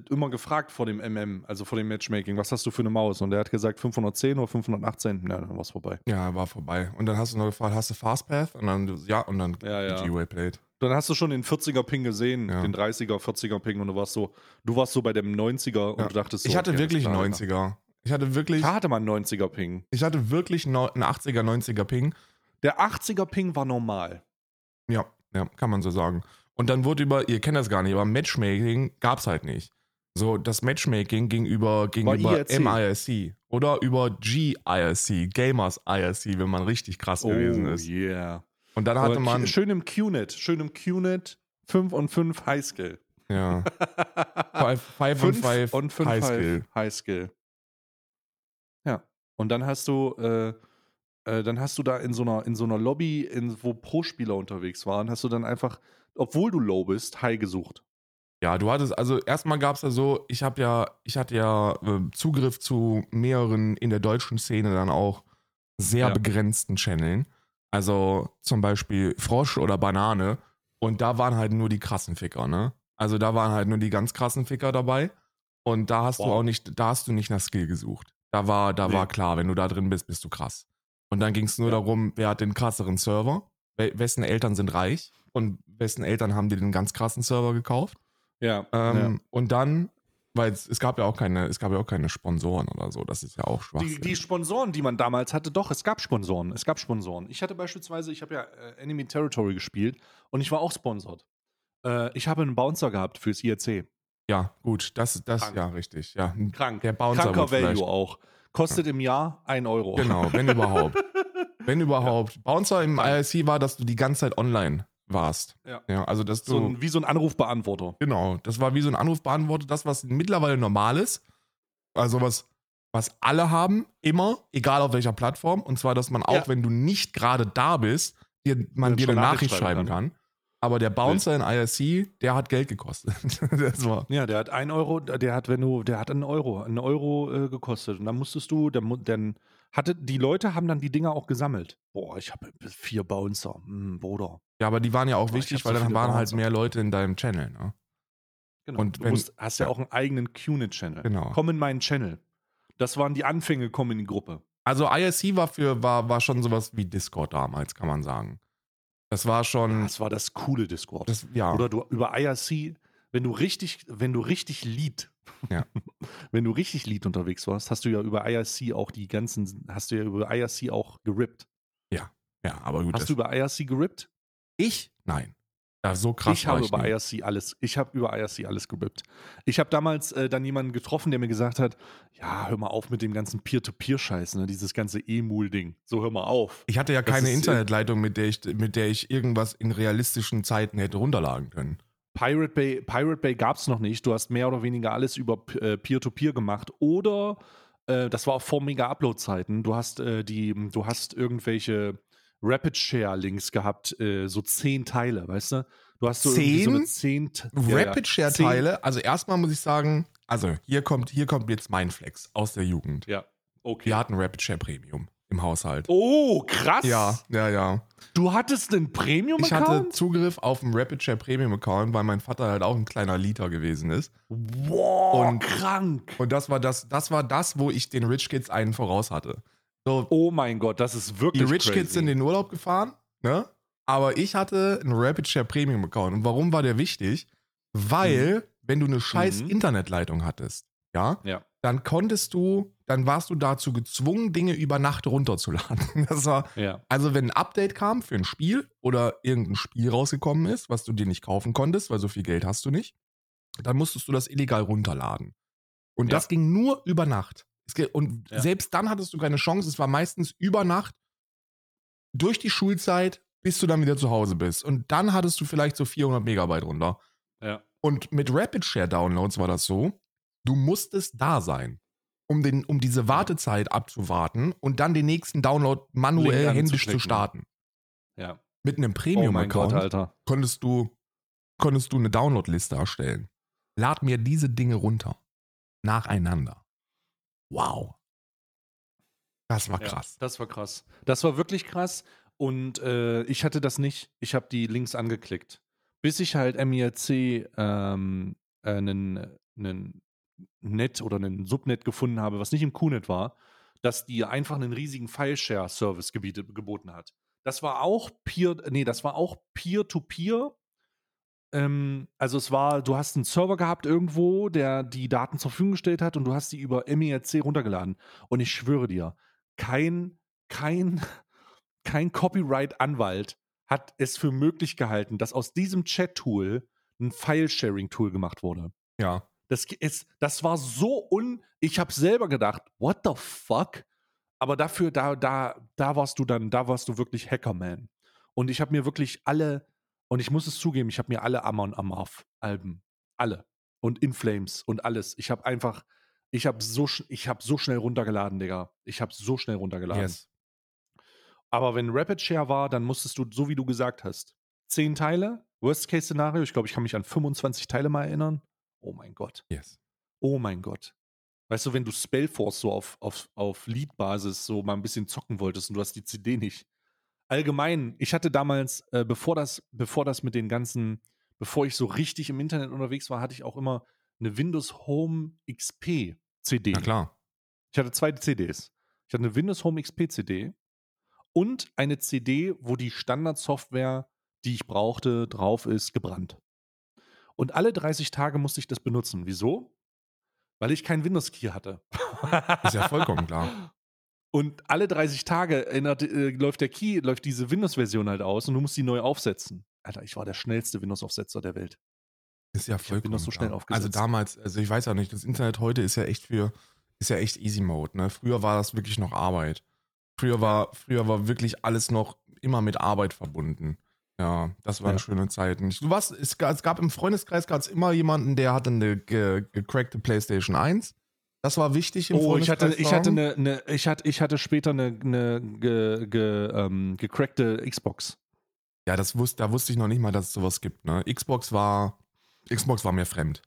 immer gefragt vor dem MM, also vor dem Matchmaking, was hast du für eine Maus? Und er hat gesagt 510 oder 518. Ja, dann war es vorbei. Ja, war vorbei. Und dann hast du noch gefragt, hast du Fastpath? Und dann, ja, und dann ja, ja. G-Way Plate. Dann hast du schon den 40er-Ping gesehen, ja. den 30er, 40er-Ping und du warst so, du warst so bei dem 90er und du dachtest so. Ich hatte okay, wirklich einen 90er. Ich hatte wirklich. Da hatte mal einen 90er-Ping. Ich hatte wirklich einen 80er, 90er-Ping. Der 80er-Ping war normal. Ja, ja, kann man so sagen. Und dann wurde über, ihr kennt das gar nicht, aber Matchmaking gab es halt nicht. So, das Matchmaking ging über, ging über MIRC oder über GIRC, Gamers IRC, wenn man richtig krass oh, gewesen ist. yeah. Und dann hatte man. Schön im QNet, schön im QNet 5 und 5 Highskill. Ja. 5 und 5 und 5 Highskill. Highskill. Ja. Und dann hast du, äh, äh, dann hast du da in so einer, in so einer Lobby, in, wo Pro-Spieler unterwegs waren, hast du dann einfach, obwohl du low bist, High gesucht. Ja, du hattest, also erstmal gab es ja so, ich habe ja, ich hatte ja äh, Zugriff zu mehreren in der deutschen Szene dann auch sehr Ja. begrenzten Channeln. Also zum Beispiel Frosch oder Banane. Und da waren halt nur die krassen Ficker, ne? Also da waren halt nur die ganz krassen Ficker dabei. Und da hast du Wow. auch nicht, da hast du nicht nach Skill gesucht. Da war, da Nee. war klar, wenn du da drin bist, bist du krass. Und dann ging es nur Ja. darum, wer hat den krasseren Server, we wessen Eltern sind reich und wessen Eltern haben dir den ganz krassen Server gekauft. Ja. Ähm, Und dann, weil es, es gab ja auch keine, es gab ja auch keine Sponsoren oder so, das ist ja auch schwach. Die, die Sponsoren, die man damals hatte, doch, es gab Sponsoren. Es gab Sponsoren. Ich hatte beispielsweise, ich habe ja äh, Enemy Territory gespielt und ich war auch sponsored. Äh, ich habe einen Bouncer gehabt fürs IRC. ja, gut, das, das, Krank. ja, richtig. Ja, Krank. Der Bouncer Kranker Value vielleicht- auch. Kostet im Jahr 1 Euro. Genau, wenn überhaupt. Wenn überhaupt. Bouncer im. IRC war, dass du die ganze Zeit online warst. Ja. Ja, also dass du. So ein, wie so ein Anrufbeantworter. Genau, das war wie so ein Anrufbeantworter, das, was mittlerweile normal ist. Also was, was alle haben, immer, egal auf welcher Plattform. Und zwar, dass man auch, Ja. wenn du nicht gerade da bist, dir, man dir eine Nachricht schreiben schreiben kann. Aber der Bouncer in IRC, der hat Geld gekostet. das war. Ja, der hat 1 Euro, der hat, wenn du, der hat einen Euro, einen Euro äh, gekostet. Und dann musstest du, dann, dann hatte, die Leute haben dann die Dinger auch gesammelt. Boah, ich habe vier Bouncer. Hm, Bruder. Ja, aber die waren ja auch Boah, ich wichtig, weil so dann waren halt mehr Leute in deinem Channel. Ne? Genau. Und du wenn- musst, hast ja, ja. auch einen eigenen QNet-Channel. Genau. Komm in meinen Channel. Das waren die Anfänge, komm in die Gruppe. Also IRC war für, war, war schon sowas wie Discord damals, kann man sagen. Das war schon. Das war das coole Discord. Das, ja. Oder du über IRC, wenn du richtig, wenn du richtig Lead, Ja. wenn du richtig Lead unterwegs warst, hast du ja über IRC auch die ganzen, hast du ja über IRC auch gerippt. ja, aber gut. Hast du über IRC gerippt? ich? Nein. Ja, so krass ich habe ich über. IRC alles, ich habe über IRC alles gerippt. Ich habe damals äh, dann jemanden getroffen, der mir gesagt hat, ja, hör mal auf mit dem ganzen Peer-to-Peer-Scheiß, ne? dieses ganze E-Mul-Ding. So, hör mal auf. Ich hatte ja Das keine äh, Internetleitung, mit der, ich, mit der ich irgendwas in realistischen Zeiten hätte runterladen können. Pirate Bay, Pirate Bay gab es noch nicht. Du hast mehr oder weniger alles über äh, Peer-to-Peer gemacht. Oder äh, das war auch vor Mega-Upload-Zeiten. Du hast äh, die, du hast irgendwelche Rapid-Share-Links gehabt, äh, so zehn Teile, weißt du? Du hast so irgendwie so zehn T- ja, ja. Rapid-Share-Teile, also erstmal muss ich sagen, also hier kommt, hier kommt jetzt mein Flex aus der Jugend. Zehn- Ja, okay. Wir hatten Rapid-Share Premium im Haushalt. Oh, krass. Ja, ja, ja. Du hattest einen Ich hatte Premium-Account? Zugriff auf einen Rapid-Share Premium-Account, weil mein Vater halt auch ein kleiner Liter gewesen ist. Wow, Und- krank. Und das war das, das war das, wo ich den Rich Kids einen voraus hatte. So, Oh mein Gott, das ist die wirklich Rich crazy. Kids sind in den Urlaub gefahren, ne? Aber ich hatte einen Rapid Share Premium Account. Und warum war der wichtig? Weil, wenn du eine scheiß Mhm. Internetleitung hattest, ja, Ja. dann konntest du, dann warst du dazu gezwungen, Dinge über Nacht runterzuladen. Das war, Ja. also wenn ein Update kam für ein Spiel oder irgendein Spiel rausgekommen ist, was du dir nicht kaufen konntest, weil so viel Geld hast du nicht, dann musstest du das illegal runterladen. Und Ja. das ging nur über Nacht. Und selbst dann hattest du keine Chance. Es war meistens über Nacht durch die Schulzeit, bis du dann wieder zu Hause bist. Und dann hattest du vielleicht so 400 Megabyte runter. Ja. Und mit Rapid Share Downloads war das so, du musstest da sein, um, den, um diese Wartezeit abzuwarten und dann den nächsten Download manuell händisch zu starten. Ja. Mit einem Oh Premium-Account Alter. konntest du, konntest du eine Downloadliste erstellen. Lad mir diese Dinge runter. Nacheinander. Wow. Das war Ja, krass. das war krass. Das war wirklich krass. Und äh, ich hatte das nicht. Ich habe die Links angeklickt. Bis ich halt MIRC ähm, äh, einen, einen Net oder einen Subnet gefunden habe, was nicht im QNet war, dass die einfach einen riesigen File-Share-Service geboten hat. Das war auch Peer, nee, das war auch Peer-to-Peer. Ähm, also es war, du hast einen Server gehabt irgendwo, der die Daten zur Verfügung gestellt hat und du hast die über MIRC runtergeladen. Und ich schwöre dir, kein, kein, kein Copyright-Anwalt hat es für möglich gehalten, dass aus diesem Chat-Tool ein File-Sharing-Tool gemacht wurde. Ja. Das, ist, das war so un. Ich habe selber gedacht, what the fuck? Aber dafür, da, da, da warst du dann, da warst du wirklich Hackerman. Und ich habe mir wirklich alle, und ich muss es zugeben, ich habe mir alle Amon Amarth-Alben, alle. Und In Flames und alles. Ich habe einfach, ich habe so, ich habe so schnell runtergeladen, Digga. Ich habe so schnell runtergeladen. Yes. Aber wenn Rapid Share war, dann musstest du, so wie du gesagt hast, zehn Teile. Worst-Case-Szenario. Ich glaube, ich kann mich an 25 Teile mal erinnern. Oh mein Gott. Yes. Oh mein Gott. Weißt du, wenn du Spellforce so auf, auf, auf Lead-Basis so mal ein bisschen zocken wolltest und du hast die CD nicht. Allgemein, ich hatte damals, äh, bevor das, bevor das mit den ganzen, bevor ich so richtig im Internet unterwegs war, hatte ich auch immer eine Windows Home XP CD. Na klar. Ich hatte zwei CDs. Ich hatte eine Windows Home XP CD und eine CD, wo die Standardsoftware, die ich brauchte, drauf ist, gebrannt. Und alle 30 Tage musste ich das benutzen. Wieso? Weil ich kein Windows Key hatte. Ist ja vollkommen klar. Und alle 30 Tage ändert, äh, läuft der Key, läuft diese Windows-Version halt aus und du musst die neu aufsetzen. Alter, ich war der schnellste Windows-Aufsetzer der Welt. Ist ja Ich vollkommen Windows so schnell klar. aufgesetzt. Also damals, also ich weiß ja nicht, das Internet heute ist ja echt für, ist ja echt Easy Mode. Ne? Früher war das wirklich noch Arbeit. Früher war, früher war wirklich alles noch immer mit Arbeit verbunden. Ja, das waren Ja. schöne Zeiten. Du warst, es, ga- es gab im Freundeskreis gab's immer jemanden, der hatte eine ge, gecrackte PlayStation 1. Das war wichtig im Oh, ich hatte, Freundeskreis ich hatte zu haben. eine, eine, ich hatte, ich hatte später eine, eine ge, ge, ähm, gecrackte Xbox. Ja, das wusste, da wusste ich noch nicht mal, dass es sowas gibt. Ne? Xbox war, Xbox war mir fremd.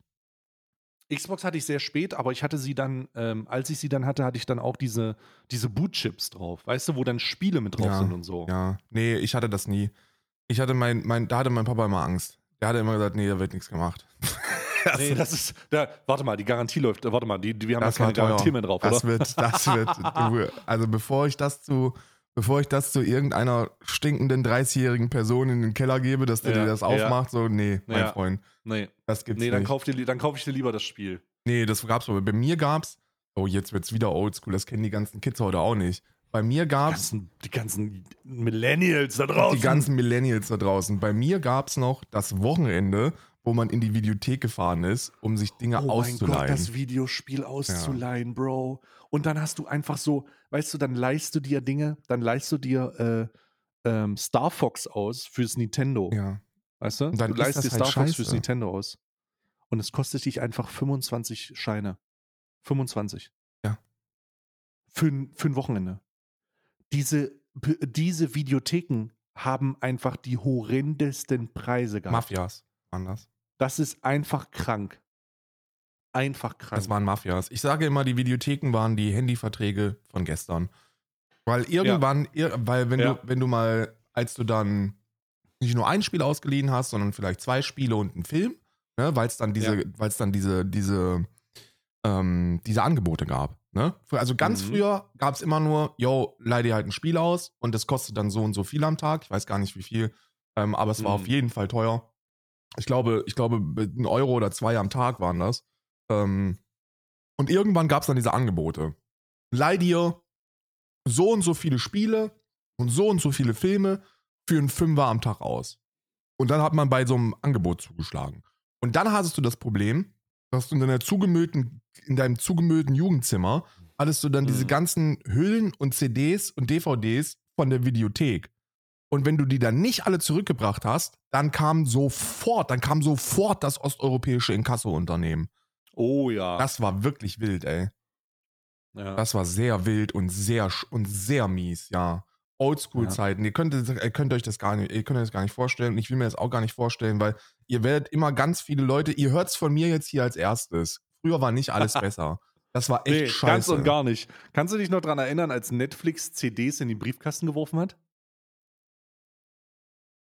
Xbox hatte ich sehr spät, aber ich hatte sie dann, ähm, als ich sie dann hatte, hatte ich dann auch diese, diese Bootchips drauf. Weißt du, wo dann Spiele mit drauf Ja, sind und so. Ja, nee, ich hatte das nie. Ich hatte mein, mein, da hatte mein Papa immer Angst. Der hatte immer gesagt, nee, da wird nichts gemacht. Nee, das ist, da, warte mal, die Garantie läuft, warte mal, die, die, wir haben Das da keine. Garantie mehr drauf, das oder? wird, das wird, du, also bevor ich das zu, bevor ich das zu irgendeiner stinkenden 30-jährigen Person in den Keller gebe, dass der Ja, dir das ja. aufmacht, so, nee, mein Ja. Freund, Nee, das gibt's nee dann, nicht. kauf dir, li- dann kaufe ich dir lieber das Spiel. Nee, das gab's aber. Bei mir gab's, oh, jetzt wird's wieder oldschool, das kennen die ganzen Kids heute auch nicht. Bei mir gab's ganzen, die ganzen Millennials da draußen. die ganzen Millennials da draußen. Bei mir gab's noch das Wochenende, wo man in die Videothek gefahren ist, um sich Dinge Oh mein auszuleihen. Gott, das Videospiel auszuleihen, Bro. Und dann hast du einfach so, weißt du, dann leihst du dir Dinge, dann leihst du dir äh, ähm, Star Fox aus fürs Nintendo. ja. Weißt du? Und dann du leihst dir halt Star Fox scheiße. fürs Nintendo aus. Und es kostet dich einfach 25 Scheine. 25. Ja. Für, für ein Wochenende. Diese, diese Videotheken haben einfach die horrendesten Preise gehabt. Mafias waren das. Das ist einfach krank. Einfach krank. Das waren Mafias. Ich sage immer, die Videotheken waren die Handyverträge von gestern. Weil irgendwann, ir weil wenn Ja. du, wenn du mal, als du dann nicht nur ein Spiel ausgeliehen hast, sondern vielleicht zwei Spiele und einen Film, ne, weil es dann diese, Ja. weil es dann diese, diese, ähm, diese Angebote gab. Ne? Also ganz Mhm. früher gab es immer nur, yo, leih dir halt ein Spiel aus und das kostet dann so und so viel am Tag. Ich weiß gar nicht wie viel, ähm, aber es war Mhm. auf jeden Fall teuer. Ich glaube, ich glaube, ein Euro oder zwei am Tag waren das. Ähm, und irgendwann gab es dann diese Angebote. Leih dir so und so viele Spiele und so und so viele Filme für einen Fünfer am Tag aus. Und dann hat man bei so einem Angebot zugeschlagen. Und dann hattest du das Problem, dass du in deiner zugemüllten, in deinem zugemüllten Jugendzimmer hattest du dann diese Mhm. ganzen Hüllen und CDs und DVDs von der Videothek. Und wenn du die dann nicht alle zurückgebracht hast, dann kam sofort, dann kam sofort das osteuropäische Inkasso-Unternehmen. oh ja. Das war wirklich wild, ey. ja. Das war sehr wild und sehr sch- und sehr mies, ja. Oldschool-Zeiten. Ihr, könnt, ihr könnt euch das gar nicht, ihr könnt euch das gar nicht vorstellen. Und ich will mir das auch gar nicht vorstellen, weil ihr werdet immer ganz viele Leute, ihr hört es von mir jetzt hier als erstes. Früher war nicht alles besser. Das war echt nee, scheiße. ganz und gar nicht. Kannst du dich noch daran erinnern, als Netflix CDs in den Briefkasten geworfen hat?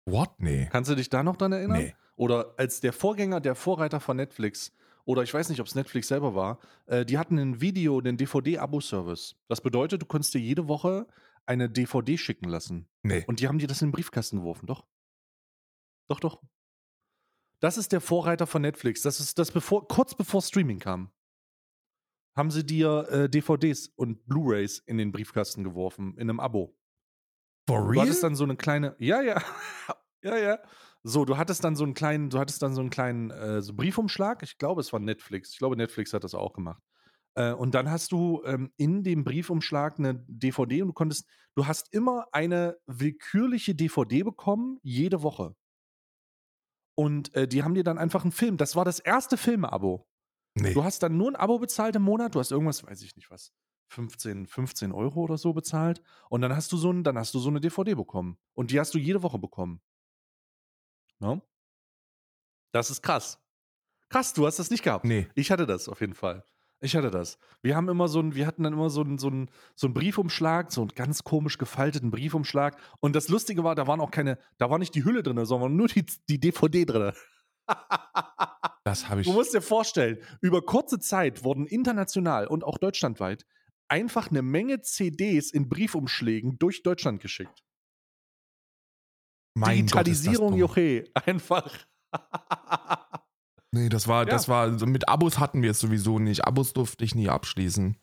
What? Nee. Kannst du dich da noch dran erinnern? Nee. Oder als der Vorgänger, der Vorreiter von Netflix, oder ich weiß nicht, ob es Netflix selber war, äh, die hatten ein Video, den DVD-Abo-Service. Das bedeutet, du konntest dir jede Woche eine DVD schicken lassen. Nee. Und die haben dir das in den Briefkasten geworfen, doch. Doch, doch. Das ist der Vorreiter von Netflix. Das ist das bevor, kurz bevor Streaming kam. Haben sie dir äh, DVDs und Blu-Rays in den Briefkasten geworfen, in einem Abo. For Du hattest dann so eine kleine, ja, ja, ja, ja. So, du hattest dann so einen kleinen, du hattest dann so einen kleinen äh, so Briefumschlag. Ich glaube, es war Netflix. Ich glaube, Netflix hat das auch gemacht. Äh, und dann hast du ähm, in dem Briefumschlag eine DVD und du konntest, du hast immer eine willkürliche DVD bekommen, jede Woche. Und äh, die haben dir dann einfach einen Film. Das war das erste Filme-Abo. nee. Du hast dann nur ein Abo bezahlt im Monat, du hast irgendwas, weiß ich nicht was, 15, 15 Euro oder so bezahlt und dann hast du so ein, dann hast du so eine DVD bekommen. Und die hast du jede Woche bekommen. Ne? Das ist krass. Krass, du hast das nicht gehabt. Nee. Ich hatte das auf jeden Fall. Ich hatte das. Wir haben immer so ein, wir hatten dann immer so einen so einen, so einen Briefumschlag, so einen ganz komisch gefalteten Briefumschlag. Und das Lustige war, da waren auch keine, da war nicht die Hülle drin, sondern nur die, die DVD drin. Das habe ich. Du musst dir vorstellen, über kurze Zeit wurden international und auch deutschlandweit einfach eine Menge CDs in Briefumschlägen durch Deutschland geschickt. Mein Digitalisierung. Joche. Einfach. Nee, das war, Ja. das war, so mit Abos hatten wir es sowieso nicht. Abos durfte ich nie abschließen.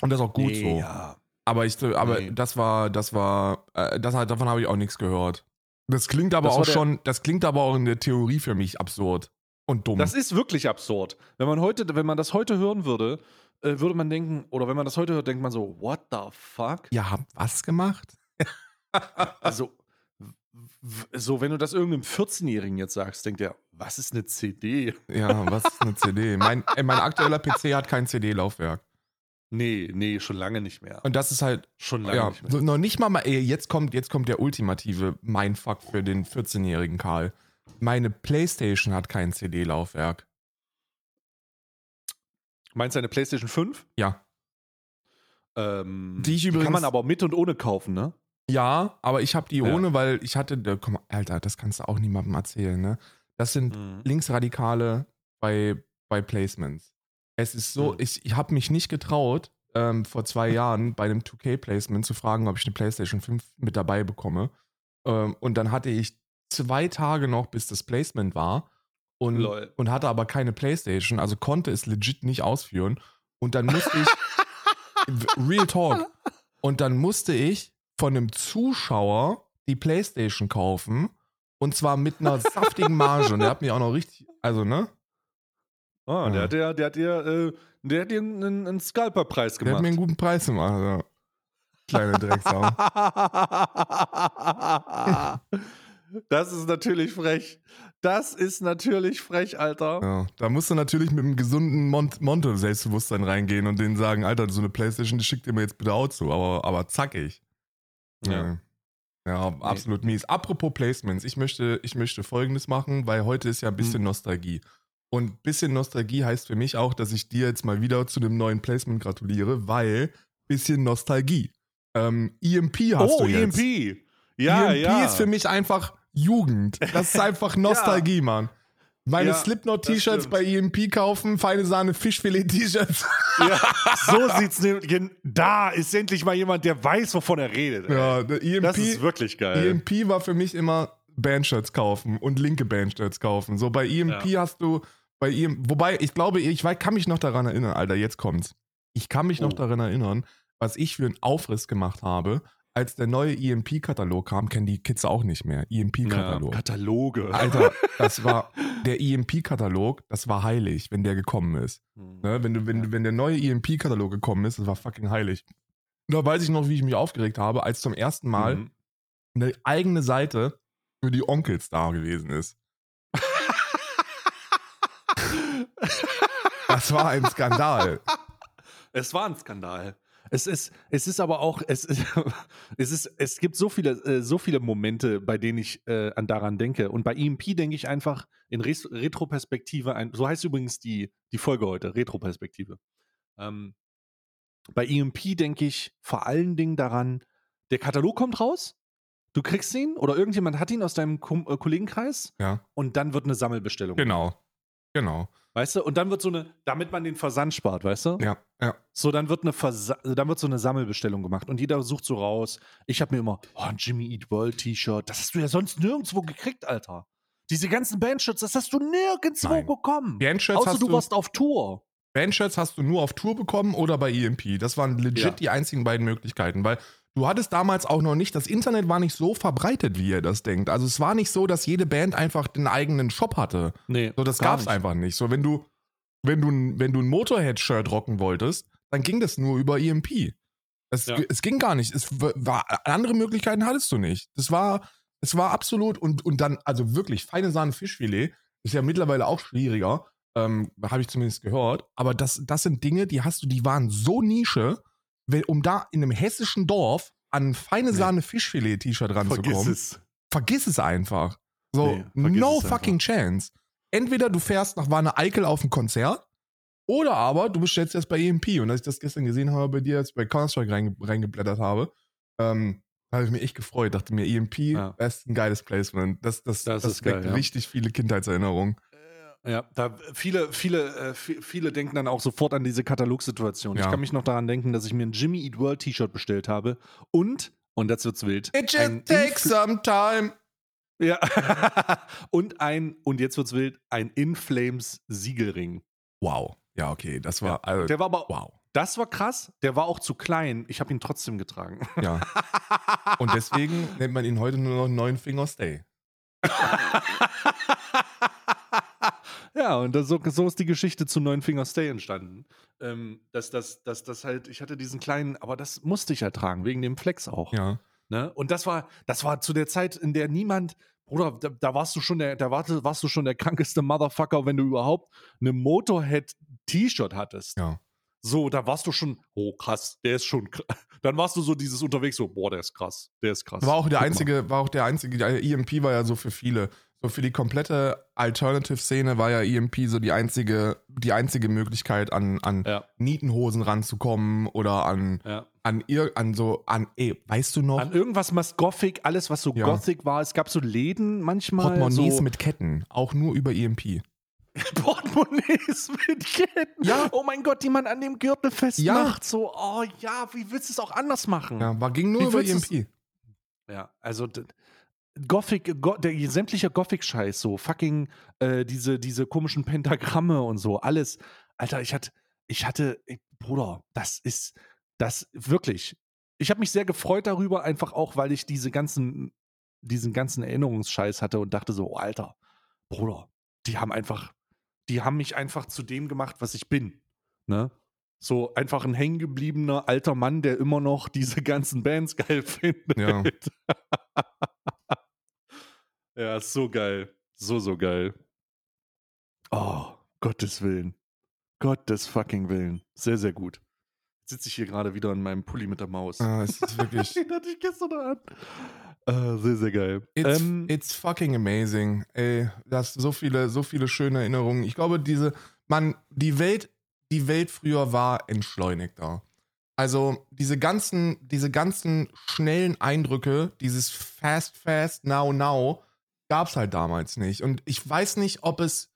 Und das ist auch gut Nee, so. Ja. Aber ich, aber Nee. das war, das war, äh, das, davon habe ich auch nichts gehört. Das klingt aber Das auch schon, das klingt aber auch in der Theorie für mich absurd und dumm. Das ist wirklich absurd. Wenn man heute, wenn man das heute hören würde, äh, würde man denken, oder wenn man das heute hört, denkt man so, what the fuck? Ihr habt was gemacht? Also, so, wenn du das irgendeinem 14-Jährigen jetzt sagst, denkt er, was ist eine CD? Ja, was ist eine CD? Mein, ey, mein aktueller PC hat kein CD-Laufwerk. Nee, nee, schon lange nicht mehr. Und das ist halt, Schon lange ja, nicht mehr. so, noch nicht mal, mal ey, jetzt kommt, jetzt kommt der ultimative Mindfuck für den 14-jährigen Karl. Meine Playstation hat kein CD-Laufwerk. Meinst du eine PlayStation 5? Ja. Ähm, Die ich kann übrigens- man aber mit und ohne kaufen, ne? Ja, aber ich habe die Ja. ohne, weil ich hatte, komm, Alter, das kannst du auch niemandem erzählen, ne? Das sind Mhm. Linksradikale bei, bei Placements. Es ist so, Mhm. ich, ich habe mich nicht getraut, ähm, vor zwei Jahren bei einem 2K-Placement zu fragen, ob ich eine PlayStation 5 mit dabei bekomme. Ähm, und dann hatte ich zwei Tage noch, bis das Placement war und, Lol. und hatte aber keine PlayStation, also konnte es legit nicht ausführen. Und dann musste ich, Real Talk, und dann musste ich von einem Zuschauer die PlayStation kaufen und zwar mit einer saftigen Marge. Und der hat mir auch noch richtig, also ne? Ah, Ja. der hat dir, der hat dir, äh, der hat dir einen, einen Scalper-Preis Der hat gemacht. mir einen guten Preis gemacht. Ja. Kleine Drecksau. das ist natürlich frech. Das ist natürlich frech, Alter. Ja, da musst du natürlich mit einem gesunden Mont Monte-Selbstbewusstsein reingehen und denen sagen, Alter, so eine Playstation, die schickt ihr mir jetzt bitte auch zu, aber, aber zackig. Ja. Ja, absolut mies. Apropos Placements, ich möchte, ich möchte folgendes machen, weil heute ist ja ein bisschen Hm. Nostalgie. Und ein bisschen Nostalgie heißt für mich auch, dass ich dir jetzt mal wieder zu dem neuen Placement gratuliere, weil bisschen Nostalgie. Ähm, EMP hast oh, du jetzt. EMP. Ja, EMP ja. ist für mich einfach Jugend. Das ist einfach Nostalgie, Mann. Meine Ja, Slipknot-T-Shirts bei EMP kaufen, feine Sahne Fischfilet-T-Shirts. ja, so sieht's nämlich. Da ist endlich mal jemand, der weiß, wovon er redet. ey. Ja, EMP, das ist wirklich geil. EMP war für mich immer Bandshirts kaufen und linke Bandshirts kaufen. So bei EMP hast du bei ihm, wobei ich glaube, ich kann mich noch daran erinnern, Alter, jetzt kommt's. Ich kann mich noch Oh. daran erinnern, was ich für einen Aufriss gemacht habe, als der neue EMP-Katalog kam, kennen die Kids auch nicht mehr. ja, EMP-Katalog. Kataloge. Alter, das war der EMP-Katalog, das war heilig, wenn der gekommen ist. Hm. Ne? Wenn, du, wenn, wenn der neue EMP-Katalog gekommen ist, das war fucking heilig. Und da weiß ich noch, wie ich mich aufgeregt habe, als zum ersten Mal Mhm. eine eigene Seite für die Onkels da gewesen ist. Das war ein Skandal. Es war ein Skandal. Es ist, es ist aber auch, es, ist, es, ist, es gibt so viele, äh, so viele Momente, bei denen ich äh, an daran denke. Und bei EMP denke ich einfach in Retroperspektive, ein, so heißt übrigens die, die Folge heute, Retroperspektive. Ähm, bei EMP denke ich vor allen Dingen daran, der Katalog kommt raus, du kriegst ihn oder irgendjemand hat ihn aus deinem Kom äh, Kollegenkreis Ja, und dann wird eine Sammelbestellung. genau. Genau. Weißt du? Und dann wird so eine, damit man den Versand spart, weißt du? Ja, ja. So, dann wird, eine Versa dann wird so eine Sammelbestellung gemacht und jeder sucht so raus. Ich habe mir immer, oh, ein Jimmy Eat World T-Shirt, das hast du ja sonst nirgendwo gekriegt, Alter. Diese ganzen Bandshirts, das hast du nirgendwo Nein. bekommen. Bandshirts Außer hast du du, warst auf Tour. Bandshirts hast du nur auf Tour bekommen oder bei EMP. Das waren legit Ja. die einzigen beiden Möglichkeiten, weil du hattest damals auch noch nicht, das Internet war nicht so verbreitet, wie ihr das denkt. Also es war nicht so, dass jede Band einfach den eigenen Shop hatte. Nee, So, das gab's nicht. einfach nicht. So, wenn du, wenn du, ein- wenn du ein Motorhead-Shirt rocken wolltest, dann ging das nur über EMP. Es, Ja. es ging gar nicht. Es war, andere Möglichkeiten hattest du nicht. Das war, es war absolut und, und dann, also wirklich, feine Sahne Fischfilet ist ja mittlerweile auch schwieriger. Ähm, Habe ich zumindest gehört. Aber das, das sind Dinge, die hast du, die waren so Nische, um da in einem hessischen Dorf an ein feine. Sahne Fischfilet-T-Shirt Vergiss ranzukommen. es. Vergiss es einfach. So, Nee, vergiss no es einfach. fucking chance. Entweder du fährst nach Warne Eickel auf ein Konzert oder aber du bestellst jetzt bei EMP. Und als ich das gestern gesehen habe bei dir, als ich bei Counter-Strike reinge reingeblättert habe, ähm, habe ich mich echt gefreut. Dachte mir, EMP, Ja. das ist ein geiles Placement. Das, das, Das das, ist geil, ja. richtig viele Kindheitserinnerungen. Ja, da viele, viele, äh, vi- viele denken dann auch sofort an diese Katalogsituation. Ich Ja. kann mich noch daran denken, dass ich mir ein Jimmy Eat World T-Shirt bestellt habe und, und das wird's wild. It just takes some time. Ja. und ein, und jetzt wird's wild, ein In Flames Siegelring. Wow. Ja, okay, das war, also, Der war aber, wow. das war krass, der war auch zu klein. Ich habe ihn trotzdem getragen. Ja. Und deswegen nennt man ihn heute nur noch Neun Finger Stay. ja, und das, so, so ist die Geschichte zu Neun Finger Stay entstanden. Ähm, dass das, dass das halt, ich hatte diesen kleinen, aber das musste ich ja tragen, wegen dem Flex auch. Ja. Ne? Und das war, das war zu der Zeit, in der niemand, Bruder, da, da warst du schon der, da warte, warst du schon der krankeste Motherfucker, wenn du überhaupt eine Motorhead-T-Shirt hattest. Ja. So, da warst du schon, oh krass, der ist schon, kr- dann warst du so dieses unterwegs, so, boah, der ist krass, der ist krass. War auch der Guck mal. einzige, war auch der einzige, die EMP war ja so für viele. So für die komplette Alternative-Szene war ja EMP so die einzige, die einzige Möglichkeit, an, an Ja, Nietenhosen ranzukommen oder an, ja. an ir, an so, an, ey, weißt du noch? An irgendwas was Gothic, alles was so Ja. Gothic war. Es gab so Läden manchmal. Portemonnaies so mit Ketten, auch nur über EMP. Portemonnaies mit Ketten. Ja. Oh mein Gott, die man an dem Gürtel Ja. festmacht. So, oh ja, wie willst du es auch anders machen? Ja, war, ging nur Wie über EMP. Ja, also Gothic, Go, der sämtlicher Gothic-Scheiß, so fucking äh, diese, diese komischen Pentagramme und so, alles. Alter, ich hatte, ich hatte, ey, Bruder, das ist, das wirklich. Ich habe mich sehr gefreut darüber, einfach auch, weil ich diese ganzen, diesen ganzen Erinnerungsscheiß hatte und dachte so, oh, Alter, Bruder, die haben einfach, die haben mich einfach zu dem gemacht, was ich bin. Ne? So einfach ein hängengebliebener alter Mann, der immer noch diese ganzen Bands geil findet. Ja. ja, ist so geil. So, so geil. Oh, Gottes Willen. Gottes fucking Willen. Sehr, sehr gut. Jetzt sitze ich hier gerade wieder in meinem Pulli mit der Maus. Ah, es ist wirklich. Den hatte ich gestern an. Äh, sehr, sehr geil. It's, Ähm, it's fucking amazing. Ey, das so viele, so viele schöne Erinnerungen. Ich glaube, diese, man, die Welt, die Welt früher war entschleunigter. Also diese ganzen, diese ganzen schnellen Eindrücke, dieses fast, fast, now, now, gab es halt damals nicht. Und ich weiß nicht, ob es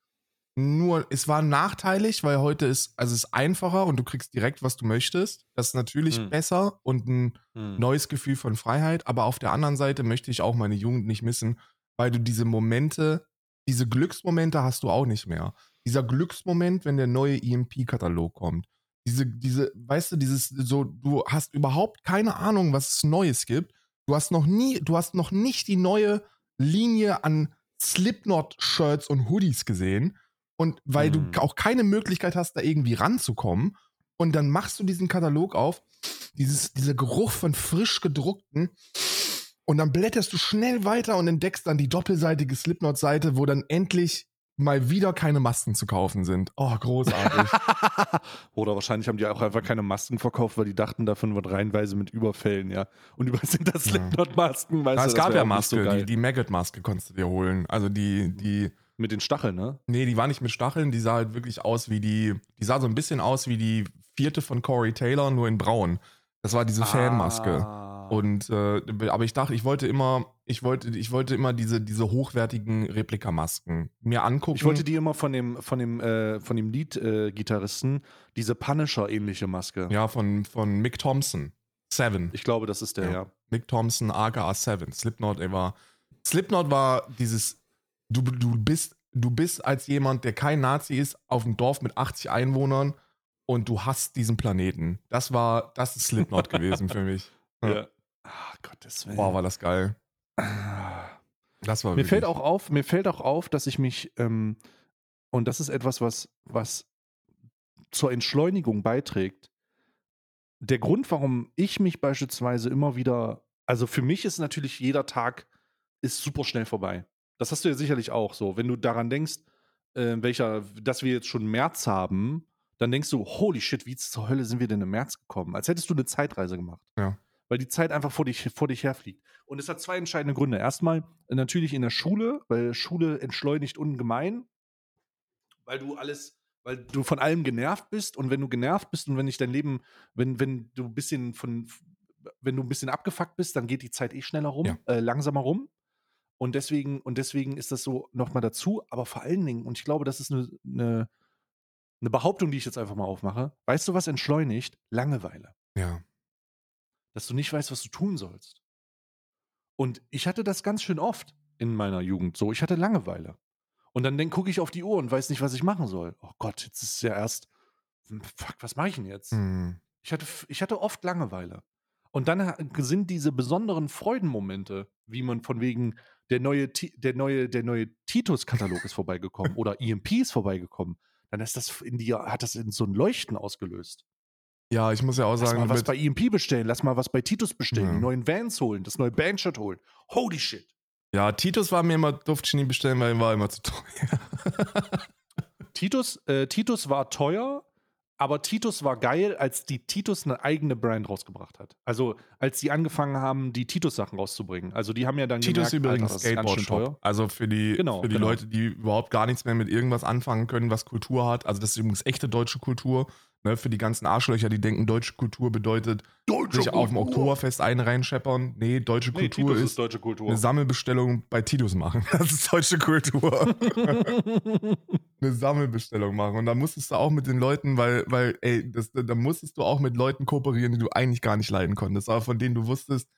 nur, es war nachteilig, weil heute ist, also es ist einfacher und du kriegst direkt, was du möchtest. Das ist natürlich Hm. besser und ein hm. neues Gefühl von Freiheit, aber auf der anderen Seite möchte ich auch meine Jugend nicht missen, weil du diese Momente, diese Glücksmomente hast du auch nicht mehr. Dieser Glücksmoment, wenn der neue EMP-Katalog kommt. Diese, diese, weißt du, dieses, so, du hast überhaupt keine Ahnung, was es Neues gibt. Du hast noch nie, du hast noch nicht die neue Linie an Slipknot-Shirts und Hoodies gesehen. Und weil Mhm. du auch keine Möglichkeit hast, da irgendwie ranzukommen. Und dann machst du diesen Katalog auf, dieses, dieser Geruch von frisch gedruckten. Und dann blätterst du schnell weiter und entdeckst dann die doppelseitige Slipknot-Seite, wo dann endlich mal wieder keine Masken zu kaufen sind. Oh, großartig. Oder wahrscheinlich haben die auch einfach keine Masken verkauft, weil die dachten, davon wird reihenweise mit Überfällen, ja. Und über sind das Ja. Slipknot-Masken, weißt Na, du, es das gab ja auch nicht Maske, so die, die Maggot-Maske konntest du dir holen. Also die, die, Mit den Stacheln, ne? nee, die war nicht mit Stacheln, die sah halt wirklich aus wie die, die sah so ein bisschen aus wie die vierte von Corey Taylor, nur in braun. Das war diese Fanmaske. Ah. Und äh, aber ich dachte, ich wollte immer, ich wollte, ich wollte immer diese, diese hochwertigen Replikamasken mir angucken. ich wollte die immer von dem, von dem, äh, von dem Lead-Gitarristen, diese Punisher-ähnliche Maske. ja von, von Mick Thompson. Seven. Ich glaube, das ist der, Ja. ja. Mick Thompson, aka Seven. Slipknot, er war. Slipknot war dieses, du, du bist, du bist als jemand, der kein Nazi ist, auf dem Dorf mit 80 Einwohnern und du hast diesen Planeten. Das war, das ist Slipknot gewesen für mich. Ja. ja. Gottes Willen. Boah, war das geil. Das war Mir wirklich- fällt auch auf, mir fällt auch auf, dass ich mich, ähm, und das ist etwas, was, was zur Entschleunigung beiträgt. Der Grund, warum ich mich beispielsweise immer wieder, also für mich ist natürlich jeder Tag ist super schnell vorbei. Das hast du ja sicherlich auch so. Wenn du daran denkst, äh, welcher, dass wir jetzt schon März haben, dann denkst du, holy shit, wie zur Hölle sind wir denn im März gekommen? Als hättest du eine Zeitreise gemacht. Ja. Weil die Zeit einfach vor dich, vor dich herfliegt. Und es hat zwei entscheidende Gründe. Erstmal äh, natürlich in der Schule, weil Schule entschleunigt ungemein, weil du alles, weil du von allem genervt bist und wenn du genervt bist und wenn dich dein Leben, wenn, wenn du ein bisschen von, wenn du ein bisschen abgefuckt bist, dann geht die Zeit eh schneller rum, Ja. äh, langsamer rum. Und deswegen, und deswegen ist das so nochmal dazu, aber vor allen Dingen, und ich glaube, das ist eine, eine, eine Behauptung, die ich jetzt einfach mal aufmache. Weißt du, was entschleunigt? Langeweile. Ja. Dass du nicht weißt, was du tun sollst. Und ich hatte das ganz schön oft in meiner Jugend so. Ich hatte Langeweile. Und dann denk- gucke ich auf die Uhr und weiß nicht, was ich machen soll. Oh Gott, jetzt ist es ja erst. hm, Fuck, was mache ich denn jetzt? Hm. Ich hatte, ich hatte oft Langeweile. Und dann sind diese besonderen Freudenmomente, wie man von wegen der neue, der neue, der neue Titus-Katalog ist vorbeigekommen oder EMP ist vorbeigekommen, dann ist das in dir, hat das in so ein Leuchten ausgelöst. Ja, ich muss ja auch Lass sagen, mal was bei EMP bestellen, lass mal was bei Titus bestellen, Ja. die neuen Vans holen, das neue Bandshirt holen. Holy shit. ja, Titus war mir immer, durfte ich nie bestellen, weil er war immer zu teuer. Titus, äh, Titus war teuer, aber Titus war geil, als die Titus eine eigene Brand rausgebracht hat. Also als die angefangen haben, die Titus-Sachen rauszubringen. Also die haben ja dann Titus gemerkt, übrigens Alter, schön Skateboard-Shop. Also für die, Genau, für die genau. Leute, die überhaupt gar nichts mehr mit irgendwas anfangen können, was Kultur hat. Also das ist übrigens echte deutsche Kultur. Ne, für die ganzen Arschlöcher, die denken, deutsche Kultur bedeutet Deutsche sich auf dem Kultur. Oktoberfest einen reinscheppern. Nee, deutsche Nee, Kultur ist, ist deutsche Kultur. eine Sammelbestellung bei Titus machen. Das ist deutsche Kultur. eine Sammelbestellung machen. Und da musstest du auch mit den Leuten, weil, weil, ey, das, da musstest du auch mit Leuten kooperieren, die du eigentlich gar nicht leiden konntest, aber von denen du wusstest,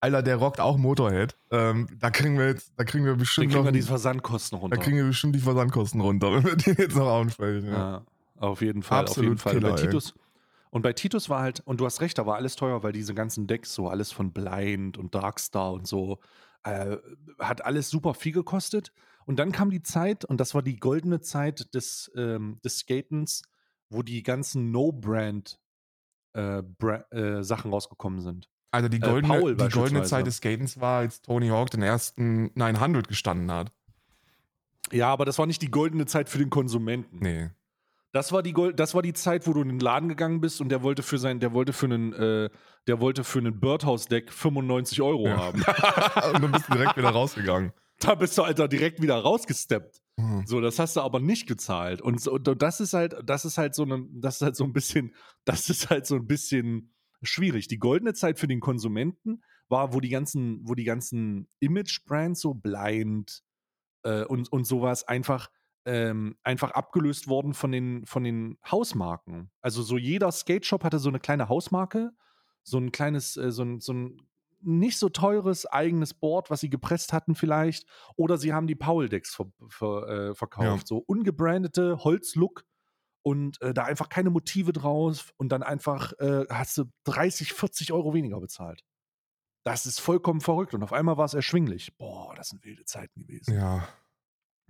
Alter, der rockt auch Motorhead. Ähm, da kriegen wir jetzt, da kriegen wir bestimmt kriegen wir noch, diese Versandkosten runter. da kriegen wir bestimmt die Versandkosten runter, wenn wir den jetzt noch ansprechen. Ja. ja, auf jeden Fall. auf Absolut jeden Fall. Killer, bei. Titus, und bei Titus war halt, und du hast recht, da war alles teuer, weil diese ganzen Decks, so alles von Blind und Darkstar und so, äh, hat alles super viel gekostet. Und dann kam die Zeit, und das war die goldene Zeit des, ähm, des Skatens, wo die ganzen No-Brand äh, äh, Sachen rausgekommen sind. Also die Äh, goldene, die goldene. Zeit des Skatens war, als Tony Hawk den ersten 900 gestanden hat. Ja, aber das war nicht die goldene Zeit für den Konsumenten. Nee. Das war die Gold, das war die Zeit, wo du in den Laden gegangen bist und der wollte für sein, der wollte für einen, äh, der wollte für einen Birdhouse-Deck 95 Euro Ja. haben. Und dann bist du direkt wieder rausgegangen. Da bist du, Alter, direkt wieder rausgesteppt. Hm. So, das hast du aber nicht gezahlt. Und, so, und das ist halt, das ist halt so eine, das ist halt so ein bisschen, das ist halt so ein bisschen schwierig. Die goldene Zeit für den Konsumenten war, wo die ganzen, wo die ganzen Image-Brands so blind äh, und, und sowas einfach, ähm, einfach abgelöst worden von den, von den Hausmarken. Also so jeder Skate-Shop hatte so eine kleine Hausmarke, so ein kleines, äh, so ein, so ein nicht so teures eigenes Board, was sie gepresst hatten vielleicht. Oder sie haben die Paul-Decks ver ver äh, verkauft. Ja. So ungebrandete Holzlook und äh, da einfach keine Motive drauf und dann einfach äh, hast du 30, 40 Euro weniger bezahlt. Das ist vollkommen verrückt und auf einmal war es erschwinglich. Boah, das sind wilde Zeiten gewesen. Ja.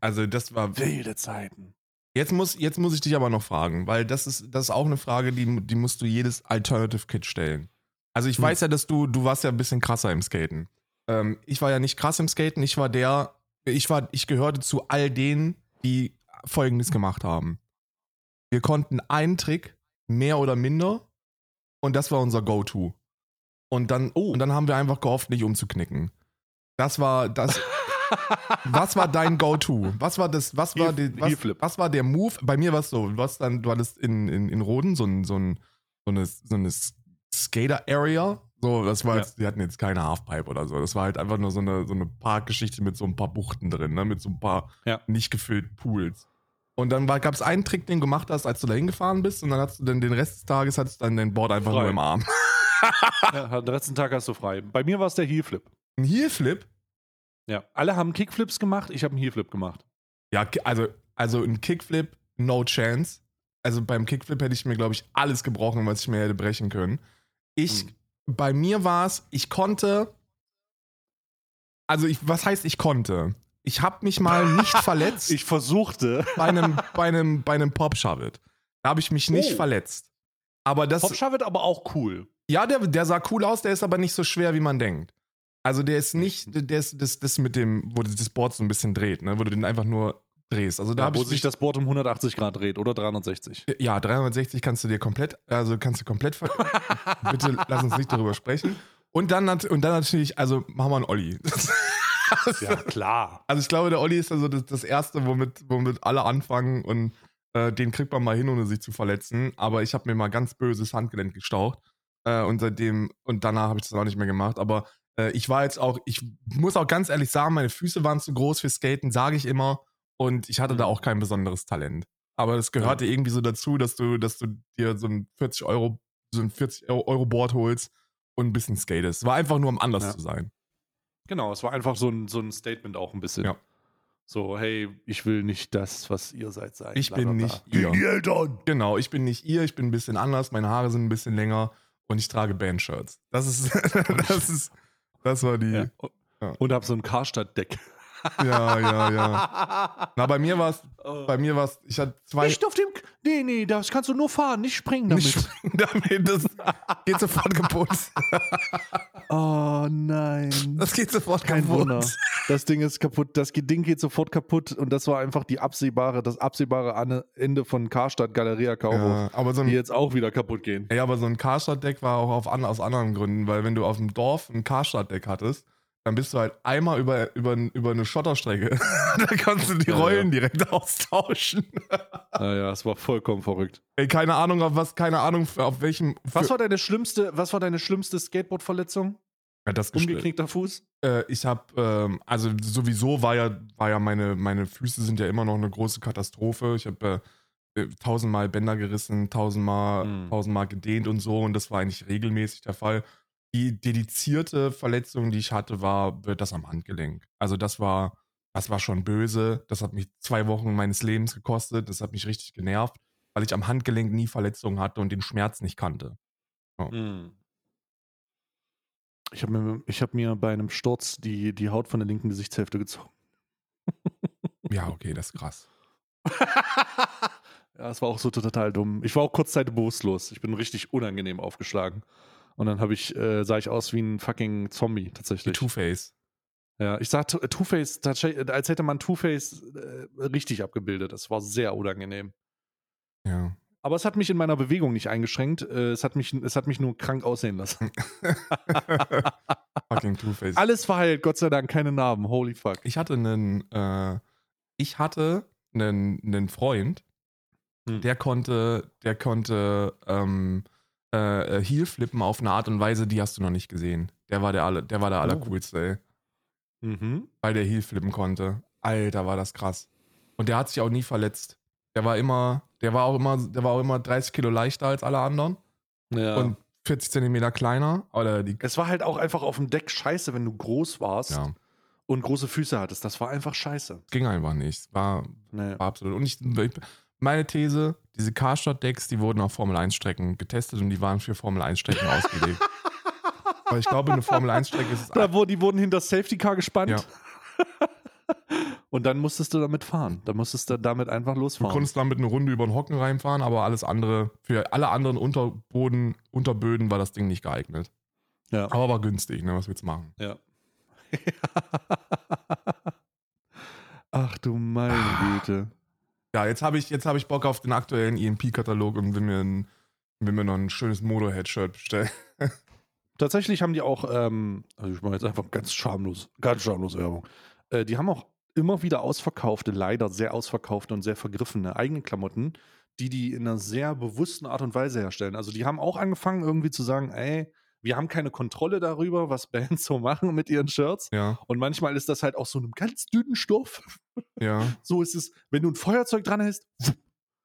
Also das war. Wilde Zeiten. Jetzt muss, jetzt muss ich dich aber noch fragen, weil das ist, das ist auch eine Frage, die, die musst du jedes Alternative Kit stellen. Also ich Hm. weiß ja, dass du, du warst ja ein bisschen krasser im Skaten. Ähm, ich war ja nicht krass im Skaten, ich war der, ich war, ich gehörte zu all denen, die folgendes gemacht haben. Wir konnten einen Trick, mehr oder minder, und das war unser Go-To. Und dann, Oh. und dann haben wir einfach gehofft, nicht umzuknicken. Das war das. Was war dein Go-To? Was war das? Was war, die, was, was war der Move? Bei mir war es so, du hast dann, du hattest in, in, in Roden so, ein, so, ein, so eine, so eine Skater-Area. So, das war Ja. jetzt, die hatten jetzt keine Halfpipe oder so. Das war halt einfach nur so eine, so eine Parkgeschichte mit so ein paar Buchten drin, ne? mit so ein paar Ja. nicht gefüllten Pools. Und dann gab es einen Trick, den du gemacht hast, als du da hingefahren bist, und dann hast du dann den Rest des Tages hattest du dann dein Board einfach Frei. nur im Arm. ja, den letzten Tag hast du frei. Bei mir war es der Heelflip. Ein Heelflip? Ja, alle haben Kickflips gemacht, ich habe einen Heelflip gemacht. Ja, also, also ein Kickflip, no chance. Also beim Kickflip hätte ich mir, glaube ich, alles gebrochen, was ich mir hätte brechen können. Ich, Mhm. bei mir war es, ich konnte, also ich, was heißt ich konnte? Ich habe mich mal nicht verletzt Ich versuchte. bei einem, bei einem, bei einem Pop-Shove-It. Da habe ich mich nicht Oh. verletzt. Aber das, Pop Shove It aber auch cool. ja, der, der sah cool aus, der ist aber nicht so schwer, wie man denkt. Also der ist nicht, der ist das, das mit dem, wo das Board so ein bisschen dreht, ne? wo du den einfach nur drehst. Also da habe wo ich sich das Board um 180 Grad dreht oder 360. Ja, 360 kannst du dir komplett, also kannst du komplett, ver bitte lass uns nicht darüber sprechen. Und dann, und dann natürlich, also machen wir einen Olli. Ja, klar. Also ich glaube, der Olli ist also das, das Erste, womit, womit alle anfangen und äh, den kriegt man mal hin, ohne sich zu verletzen. Aber ich habe mir mal ganz böses Handgelenk gestaucht äh, und seitdem, und danach habe ich das auch nicht mehr gemacht. Aber äh, ich war jetzt auch, ich muss auch ganz ehrlich sagen, meine Füße waren zu groß für Skaten, sage ich immer. Und ich hatte da Mhm. auch kein besonderes Talent. Aber das gehörte irgendwie so dazu, dass du, dass du dir so ein 40 Euro, so ein 40 Euro Board holst und ein bisschen skatest. War einfach nur, um anders Ja. zu sein. Genau, es war einfach so ein, so ein Statement auch ein bisschen. Ja. So, hey, ich will nicht das, was ihr seid, sein. Ich bin nicht ihr. Die Eltern. Genau, ich bin nicht ihr, ich bin ein bisschen anders, meine Haare sind ein bisschen länger und ich trage Bandshirts. Das ist, das ist, das war die. Ja. Ja. Und hab so ein Karstadt-Deck. Ja, ja. Na, bei mir war es, bei mir war es, ich hatte zwei. Nicht auf dem. Nee, nee, das kannst du nur fahren, nicht springen damit. Nicht springen damit, das geht sofort kaputt. Oh nein. Das geht sofort Kein kaputt. Wunder. Das Ding ist kaputt. Das Ding geht sofort kaputt. Und das war einfach die absehbare, das absehbare Ende von Karstadt Galeria Kaufhof. Ja, aber so Die ein, jetzt auch wieder kaputt gehen. ja, aber so ein Karstadt-Deck war auch auf aus anderen Gründen, weil wenn du auf dem Dorf ein Karstadt-Deck hattest, dann bist du halt einmal über, über, über eine Schotterstrecke. da kannst du die Ja, Rollen direkt austauschen. Naja, es war vollkommen verrückt. Ey, keine Ahnung, auf was, keine Ahnung, auf welchem. Was war deine schlimmste, was war deine schlimmste Skateboard-Verletzung? ja, das. Umgeknickter Fuß? Äh, ich hab, ähm, also sowieso war ja, war ja meine, meine Füße sind ja immer noch eine große Katastrophe. Ich habe äh, äh, tausendmal Bänder gerissen, tausendmal, Mhm. tausendmal gedehnt und so und das war eigentlich regelmäßig der Fall. Die dedizierte Verletzung, die ich hatte, war äh, das am Handgelenk. Also das war, das war schon böse. Das hat mich zwei Wochen meines Lebens gekostet. Das hat mich richtig genervt, weil ich am Handgelenk nie Verletzungen hatte und den Schmerz nicht kannte. Ich habe mir, ich hab mir bei einem Sturz die, die Haut von der linken Gesichtshälfte gezogen. Ja, okay, das ist krass. ja, es war auch so total dumm. Ich war auch kurzzeitig bewusstlos. Ich bin richtig unangenehm aufgeschlagen. Und dann habe ich, äh, sah ich aus wie ein fucking Zombie tatsächlich. Two-Face. Ja, ich sah Two- Two-Face, tatsächlich, als hätte man Two-Face äh, richtig abgebildet. Das war sehr unangenehm. Ja. Aber es hat mich in meiner Bewegung nicht eingeschränkt. Äh, es, hat mich, es hat mich nur krank aussehen lassen. Fucking Two-Face. Alles verheilt, Gott sei Dank, keine Narben. Holy fuck. Ich hatte einen, äh, ich hatte einen, einen Freund, Hm. der konnte, der konnte ähm, äh, Heel flippen auf eine Art und Weise, die hast du noch nicht gesehen. Der war der, alle, der war der Oh. allercoolste, ey. Mhm. Weil der Heel flippen konnte. Alter, war das krass. Und der hat sich auch nie verletzt. Der war immer, der war auch immer, der war auch immer 30 Kilo leichter als alle anderen Ja. und 40 Zentimeter kleiner. Oder die, es war halt auch einfach auf dem Deck scheiße, wenn du groß warst ja, und große Füße hattest. Das war einfach scheiße. ging einfach nicht. War, Nee. War absolut. Und ich, ich- meine These, diese Karstadt-Decks, die wurden auf Formel-1-Strecken getestet und die waren für Formel-1-Strecken ausgelegt. Weil ich glaube, eine Formel-1-Strecke ist es Da wo, die wurden hinter das Safety Car gespannt. Ja. und dann musstest du damit fahren. Dann musstest du damit einfach Du losfahren. konntest damit eine Runde über den Hocken reinfahren, aber alles andere, für alle anderen Unterboden, Unterböden war das Ding nicht geeignet. ja. Aber war günstig, ne? Was willst du machen? ja. Ach du meine Güte. Ja, jetzt habe ich, hab ich Bock auf den aktuellen EMP-Katalog und will mir, ein, will mir noch ein schönes Modo-Head-Shirt bestellen. Tatsächlich haben die auch, ähm, also ich mache jetzt einfach ganz schamlos, ganz schamlos Werbung. Äh, die haben auch immer wieder ausverkaufte, leider sehr ausverkaufte und sehr vergriffene eigene Klamotten, die die in einer sehr bewussten Art und Weise herstellen. Also die haben auch angefangen irgendwie zu sagen, ey, wir haben keine Kontrolle darüber, was Bands so machen mit ihren Shirts. Ja, Und manchmal ist das halt auch so einem ganz dünnen Stoff. ja, So ist es, wenn du ein Feuerzeug dran hast,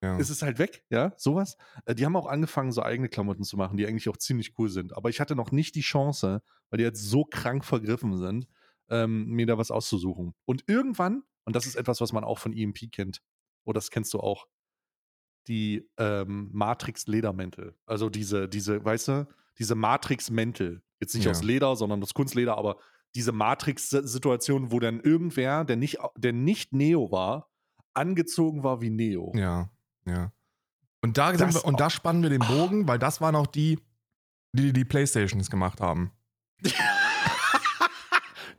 ja. ist es halt weg, ja, sowas. Äh, Die haben auch angefangen, so eigene Klamotten zu machen, die eigentlich auch ziemlich cool sind. Aber ich hatte noch nicht die Chance, weil die jetzt so krank vergriffen sind, ähm, mir da was auszusuchen. Und irgendwann, und das ist etwas, was man auch von EMP kennt, oder das kennst du auch, die ähm, Matrix-Ledermäntel. Also diese, diese, weißt du, diese Matrix-Mäntel. Jetzt nicht Ja. aus Leder, sondern aus Kunstleder, aber diese Matrix-Situation, wo dann irgendwer, der nicht, der nicht Neo war, angezogen war wie Neo. Ja, ja. Und da, Das wir, und da spannen wir den Bogen, weil das waren auch die, die die Playstations gemacht haben.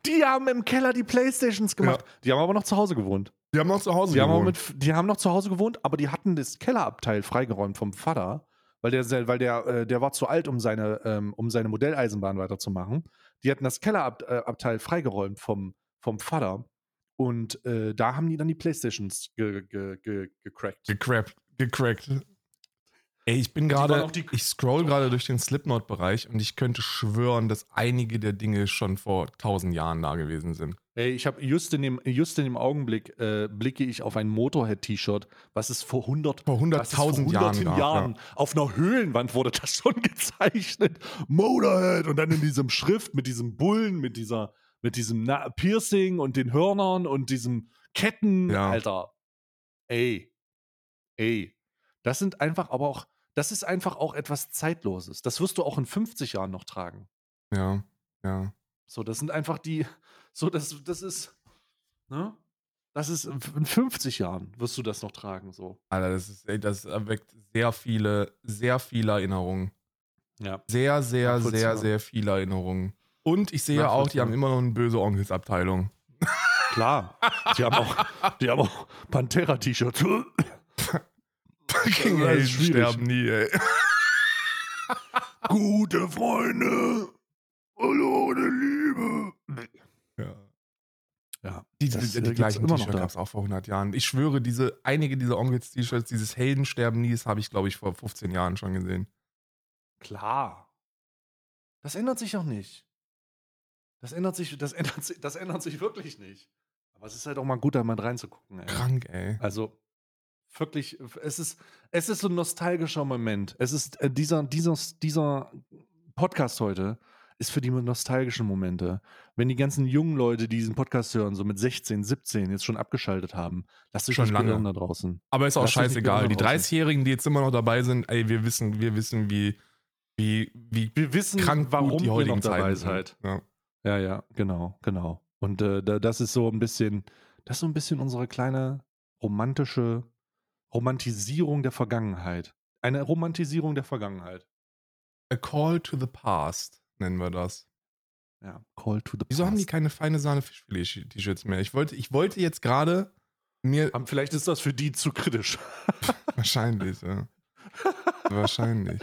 Die haben im Keller die Playstations gemacht. Die haben aber noch zu Hause gewohnt. Die haben noch zu Hause Die haben, gewohnt. mit, die haben noch zu Hause gewohnt, aber die hatten das Kellerabteil freigeräumt vom Vater, weil der, weil der, äh, der war zu alt, um seine, ähm, um seine Modelleisenbahn weiterzumachen. Die hatten das Kellerabteil freigeräumt vom, vom Vater. Und äh, da haben die dann die Playstations ge, ge, ge. Gecrackt. Gecrackt. Ey, ich bin gerade, ich scroll gerade durch den Slipknot-Bereich und ich könnte schwören, dass einige der Dinge schon vor tausend Jahren da gewesen sind. Ey, ich habe just in dem, just in dem Augenblick äh, blicke ich auf ein Motorhead-T-Shirt, was es vor 100, Vor was es vor 100.000 Jahren gab, Jahren auf einer Höhlenwand wurde das schon gezeichnet. Motorhead und dann in diesem Schrift mit diesem Bullen, mit dieser, mit diesem Na Piercing und den Hörnern und diesem Ketten, Ja. Alter. Ey, ey, das sind einfach aber auch, das ist einfach auch etwas Zeitloses. Das wirst du auch in 50 Jahren noch tragen. Ja, ja. So, das sind einfach die, so, das, das ist, ne? Das ist in 50 Jahren wirst du das noch tragen, so. Alter, das ist, ey, das erweckt sehr viele, sehr viele Erinnerungen. Ja. Sehr, sehr, sehr, sehr viele Erinnerungen. Und ich sehe auch, die haben immer noch eine böse Onkelsabteilung. Klar. Die haben auch, die haben auch Pantera-T-Shirts. Fucking Helden sterben nie, ey. Gute Freunde. Hallo, ohne Liebe. Ja. Ja. Die, Das, die, äh, die gibt's gleichen immer noch gab es auch vor 100 Jahren. Ich schwöre, diese, einige dieser Onkels-T-Shirts, dieses Heldensterben nie, das habe ich, glaube ich, vor 15 Jahren schon gesehen. Klar. Das ändert sich auch nicht. Das ändert sich, das ändert das ändert sich wirklich nicht. Aber es ist halt auch mal gut, da mal reinzugucken. Ey. Krank, ey. Also wirklich, es ist, es ist so ein nostalgischer Moment. Es ist äh, dieser, dieser, dieser Podcast heute ist für die nostalgischen Momente. Wenn die ganzen jungen Leute, die diesen Podcast hören, so mit 16, 17 jetzt schon abgeschaltet haben, lasst euch Schon lange. da draußen. Aber ist auch scheißegal. Die wieder draußen. 30-Jährigen, die jetzt immer noch dabei sind, ey, wir wissen, wir wissen, wie, wie, wie Wir wissen, krank warum die heutigen Zeiten sind. Ja. Ja, ja, genau, genau. Und äh, da, das ist so ein bisschen, das ist so ein bisschen unsere kleine romantische Romantisierung der Vergangenheit. Eine Romantisierung der Vergangenheit. A Call to the Past nennen wir das. Ja, Call to the Wieso haben die Past. keine feine Sahne Fischfilet-T-Shirts mehr? Ich wollte, ich wollte jetzt gerade mir. Vielleicht ist das für die zu kritisch. Wahrscheinlich, ja. Wahrscheinlich.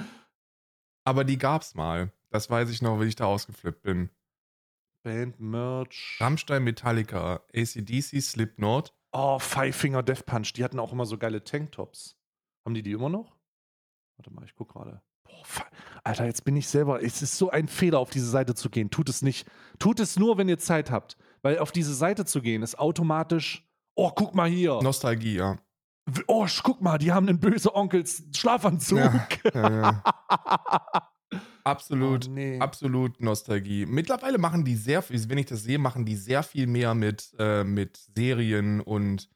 Aber die gab's mal. Das weiß ich noch, wie ich da ausgeflippt bin. Band, Merch. Rammstein, Metallica, ACDC, Slipknot. Oh, Five Finger Death Punch. Die hatten auch immer so geile Tanktops. Haben die die immer noch? Warte mal, ich guck gerade. Alter, jetzt bin ich selber. Es ist so ein Fehler, auf diese Seite zu gehen. Tut es nicht. Tut es nur, wenn ihr Zeit habt. Weil auf diese Seite zu gehen ist automatisch. Oh, guck mal hier. Nostalgie, ja. Oh, guck mal, die haben einen böse Onkels Schlafanzug. Ja, ja, ja. Absolut. Oh, nee. Absolut Nostalgie. Mittlerweile machen die sehr viel, wenn ich das sehe, machen die sehr viel mehr mit, äh, mit Serien und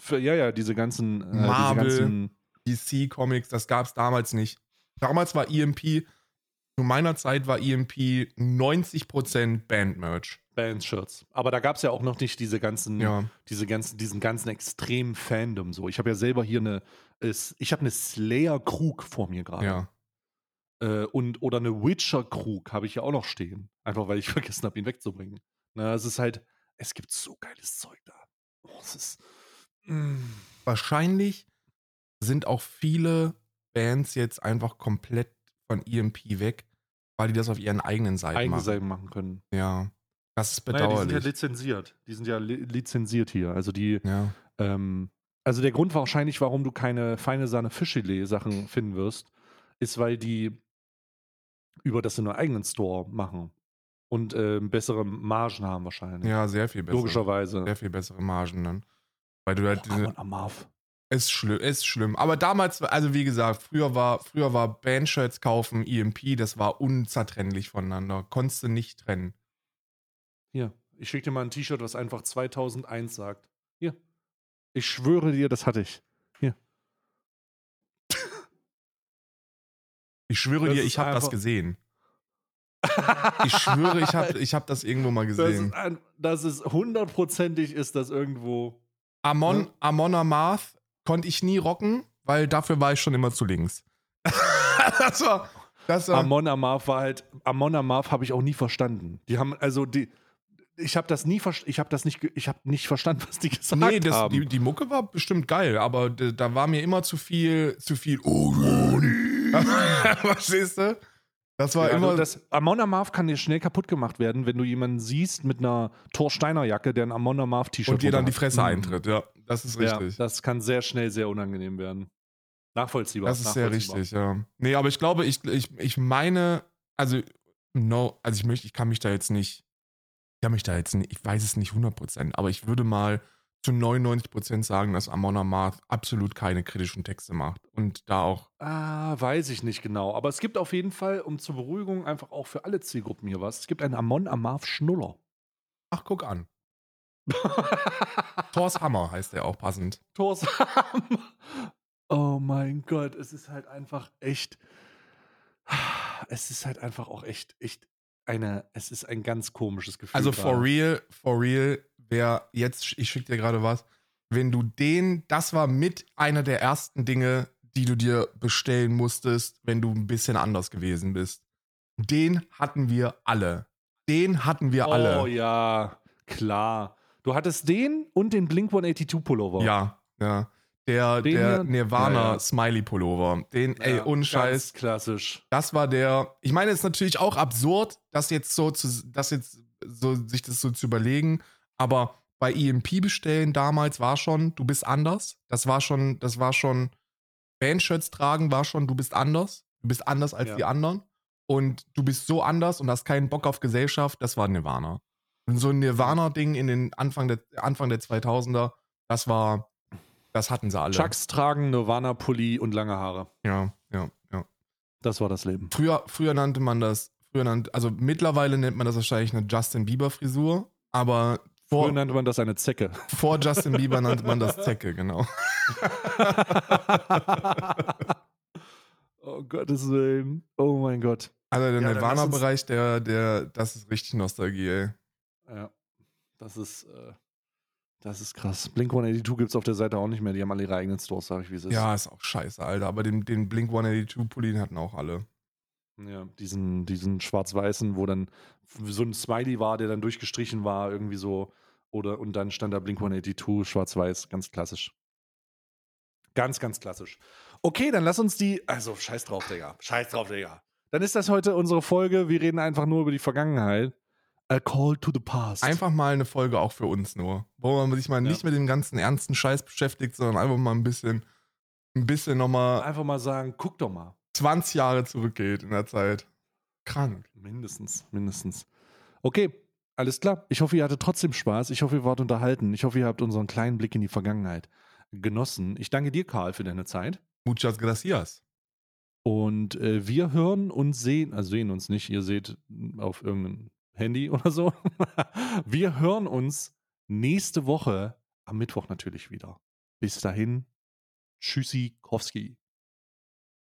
Für, ja, ja, diese ganzen, äh, Marvel. diese ganzen DC-Comics. Das gab es damals nicht. Damals war EMP, zu meiner Zeit war EMP 90% Band-Merch. Band-Shirts. Aber da gab es ja auch noch nicht diese ganzen, Ja. diese ganzen, diesen ganzen extremen Fandom so. Ich habe ja selber hier eine, ich habe eine Slayer-Krug vor mir gerade. Ja. Äh, und, oder eine Witcher-Krug habe ich ja auch noch stehen. Einfach weil ich vergessen habe, ihn wegzubringen. Na, es ist halt, es gibt so geiles Zeug da. Oh, es ist. Mm. Wahrscheinlich sind auch viele Bands jetzt einfach komplett von EMP weg, weil die das auf ihren eigenen Seiten eigene machen. Seiten machen können. Ja. Das ist Naja, die sind ja bedauerlich. lizenziert. Die sind ja li lizenziert hier. Also die, Ja, ähm, also der Grund wahrscheinlich, warum du keine feine Sahne Fischfilet-Sachen finden wirst, ist, weil die über das in einem eigenen Store machen und ähm, bessere Margen haben wahrscheinlich. ja, sehr viel besser. Logischerweise. Sehr viel bessere Margen dann. Weil du halt Boah, diese, Amarth. ist schlimm, ist schlimm. Aber damals, also wie gesagt, früher war, früher war Bandshirts kaufen, EMP, das war unzertrennlich voneinander. Konntest du nicht trennen. Hier, ich schicke dir mal ein T-Shirt, was einfach 2001 sagt. Hier. Ich schwöre dir, das hatte ich. Ich schwöre Das dir, ich habe das gesehen. Ich schwöre, ich habe ich hab das irgendwo mal gesehen. das ist hundertprozentig ist das irgendwo. Amon, Ja. Amon Amarth konnte ich nie rocken, weil dafür war ich schon immer zu links. das war, das war, Amon Amarth war halt, Amon Amarth habe ich auch nie verstanden. Die haben, also die, ich habe das nie ich habe das nicht, ich habe nicht verstanden, was die gesagt nee, das, haben. die, die Mucke war bestimmt geil, aber da war mir immer zu viel, zu viel, oh, Ronny. Verstehst du? Das war Ja, immer. also das Amon Amarth kann dir schnell kaputt gemacht werden, wenn du jemanden siehst mit einer Thor Steiner Jacke, der ein Amon Amarth T-Shirt und dir dann die. Fresse Mhm. eintritt, ja. Das ist Ja, richtig. das kann sehr schnell sehr unangenehm werden. Nachvollziehbar. Das ist sehr richtig, ja. Nee, aber ich glaube, ich, ich, ich meine, also, no, also ich möchte, ich kann mich da jetzt nicht, ich kann mich da jetzt nicht, ich weiß es nicht 100%, aber ich würde mal zu 99% sagen, dass Amon Amarth absolut keine kritischen Texte macht und da auch, Ah, weiß ich nicht genau. Aber es gibt auf jeden Fall, um zur Beruhigung, einfach auch für alle Zielgruppen hier was. Es gibt einen Amon Amarth Schnuller. ach, guck an. Thors Hammer heißt der auch passend. Thors Oh mein Gott, es ist halt einfach echt. Es ist halt einfach auch echt, echt eine. Es ist ein ganz komisches Gefühl. Also for real, for real, wer jetzt, ich schicke dir gerade was, wenn du den, das war mit einer der ersten Dinge, die du dir bestellen musstest, wenn du ein bisschen anders gewesen bist. Den hatten wir alle. Den hatten wir Oh alle. ja, klar. Du hattest den und den Blink 182 Pullover. Ja, ja. Der, Den der hier? Nirvana Ja, ja. Smiley Pullover. Den, ey, Ja, ohne Scheiß. Ganz klassisch. Das war der. Ich meine, es ist natürlich auch absurd, das jetzt so zu, das jetzt so, sich das so zu überlegen, aber bei EMP bestellen damals war schon, du bist anders. Das war schon, das war schon, Bandshirts tragen war schon, du bist anders. Du bist anders als Ja. die anderen. Und du bist so anders und hast keinen Bock auf Gesellschaft, das war Nirvana. Und so ein Nirvana-Ding in den Anfang der, Anfang der 2000er, das war, das hatten sie alle. Chucks tragen, Nirvana-Pulli und lange Haare. Ja, ja, ja. Das war das Leben. Früher, früher nannte man das, früher nannte, also mittlerweile nennt man das wahrscheinlich eine Justin Bieber-Frisur, aber Früher vor, nannte man das eine Zecke. vor Justin Bieber nannte man das Zecke, genau. oh Gottes Willen. Oh mein Gott. Also der Ja, Nirvana-Bereich, der, der, das ist richtig Nostalgie, ey. Ja. Das ist, äh, das ist krass. Blink 182 gibt es auf der Seite auch nicht mehr. Die haben alle ihre eigenen Stores, sag ich, wie es ist. Ja, ist auch scheiße, Alter. Aber den, den Blink 182-Pulli hatten auch alle. Ja, diesen, diesen schwarz-weißen, wo dann so ein Smiley war, der dann durchgestrichen war, irgendwie so. Oder, und dann stand da Blink 182, schwarz-weiß, ganz klassisch. Ganz, ganz klassisch. Okay, dann lass uns die. Also, scheiß drauf, Digga. Scheiß drauf, Digga. Dann ist das heute unsere Folge. Wir reden einfach nur über die Vergangenheit. A call to the past. Einfach mal eine Folge auch für uns nur. Wo man sich mal nicht mit dem ganzen ernsten Scheiß beschäftigt, sondern einfach mal ein bisschen, ein bisschen nochmal Einfach mal sagen, guck doch mal. 20 Jahre zurückgeht in der Zeit. Krank. Mindestens, mindestens. Okay, alles klar. Ich hoffe, ihr hattet trotzdem Spaß. Ich hoffe, ihr wart unterhalten. Ich hoffe, ihr habt unseren kleinen Blick in die Vergangenheit genossen. Ich danke dir, Karl, für deine Zeit. Muchas gracias. Und äh, wir hören und sehen, also sehen uns nicht, ihr seht auf irgendeinem Handy oder so. wir hören uns nächste Woche am Mittwoch natürlich wieder. Bis dahin, Tschüssikowski.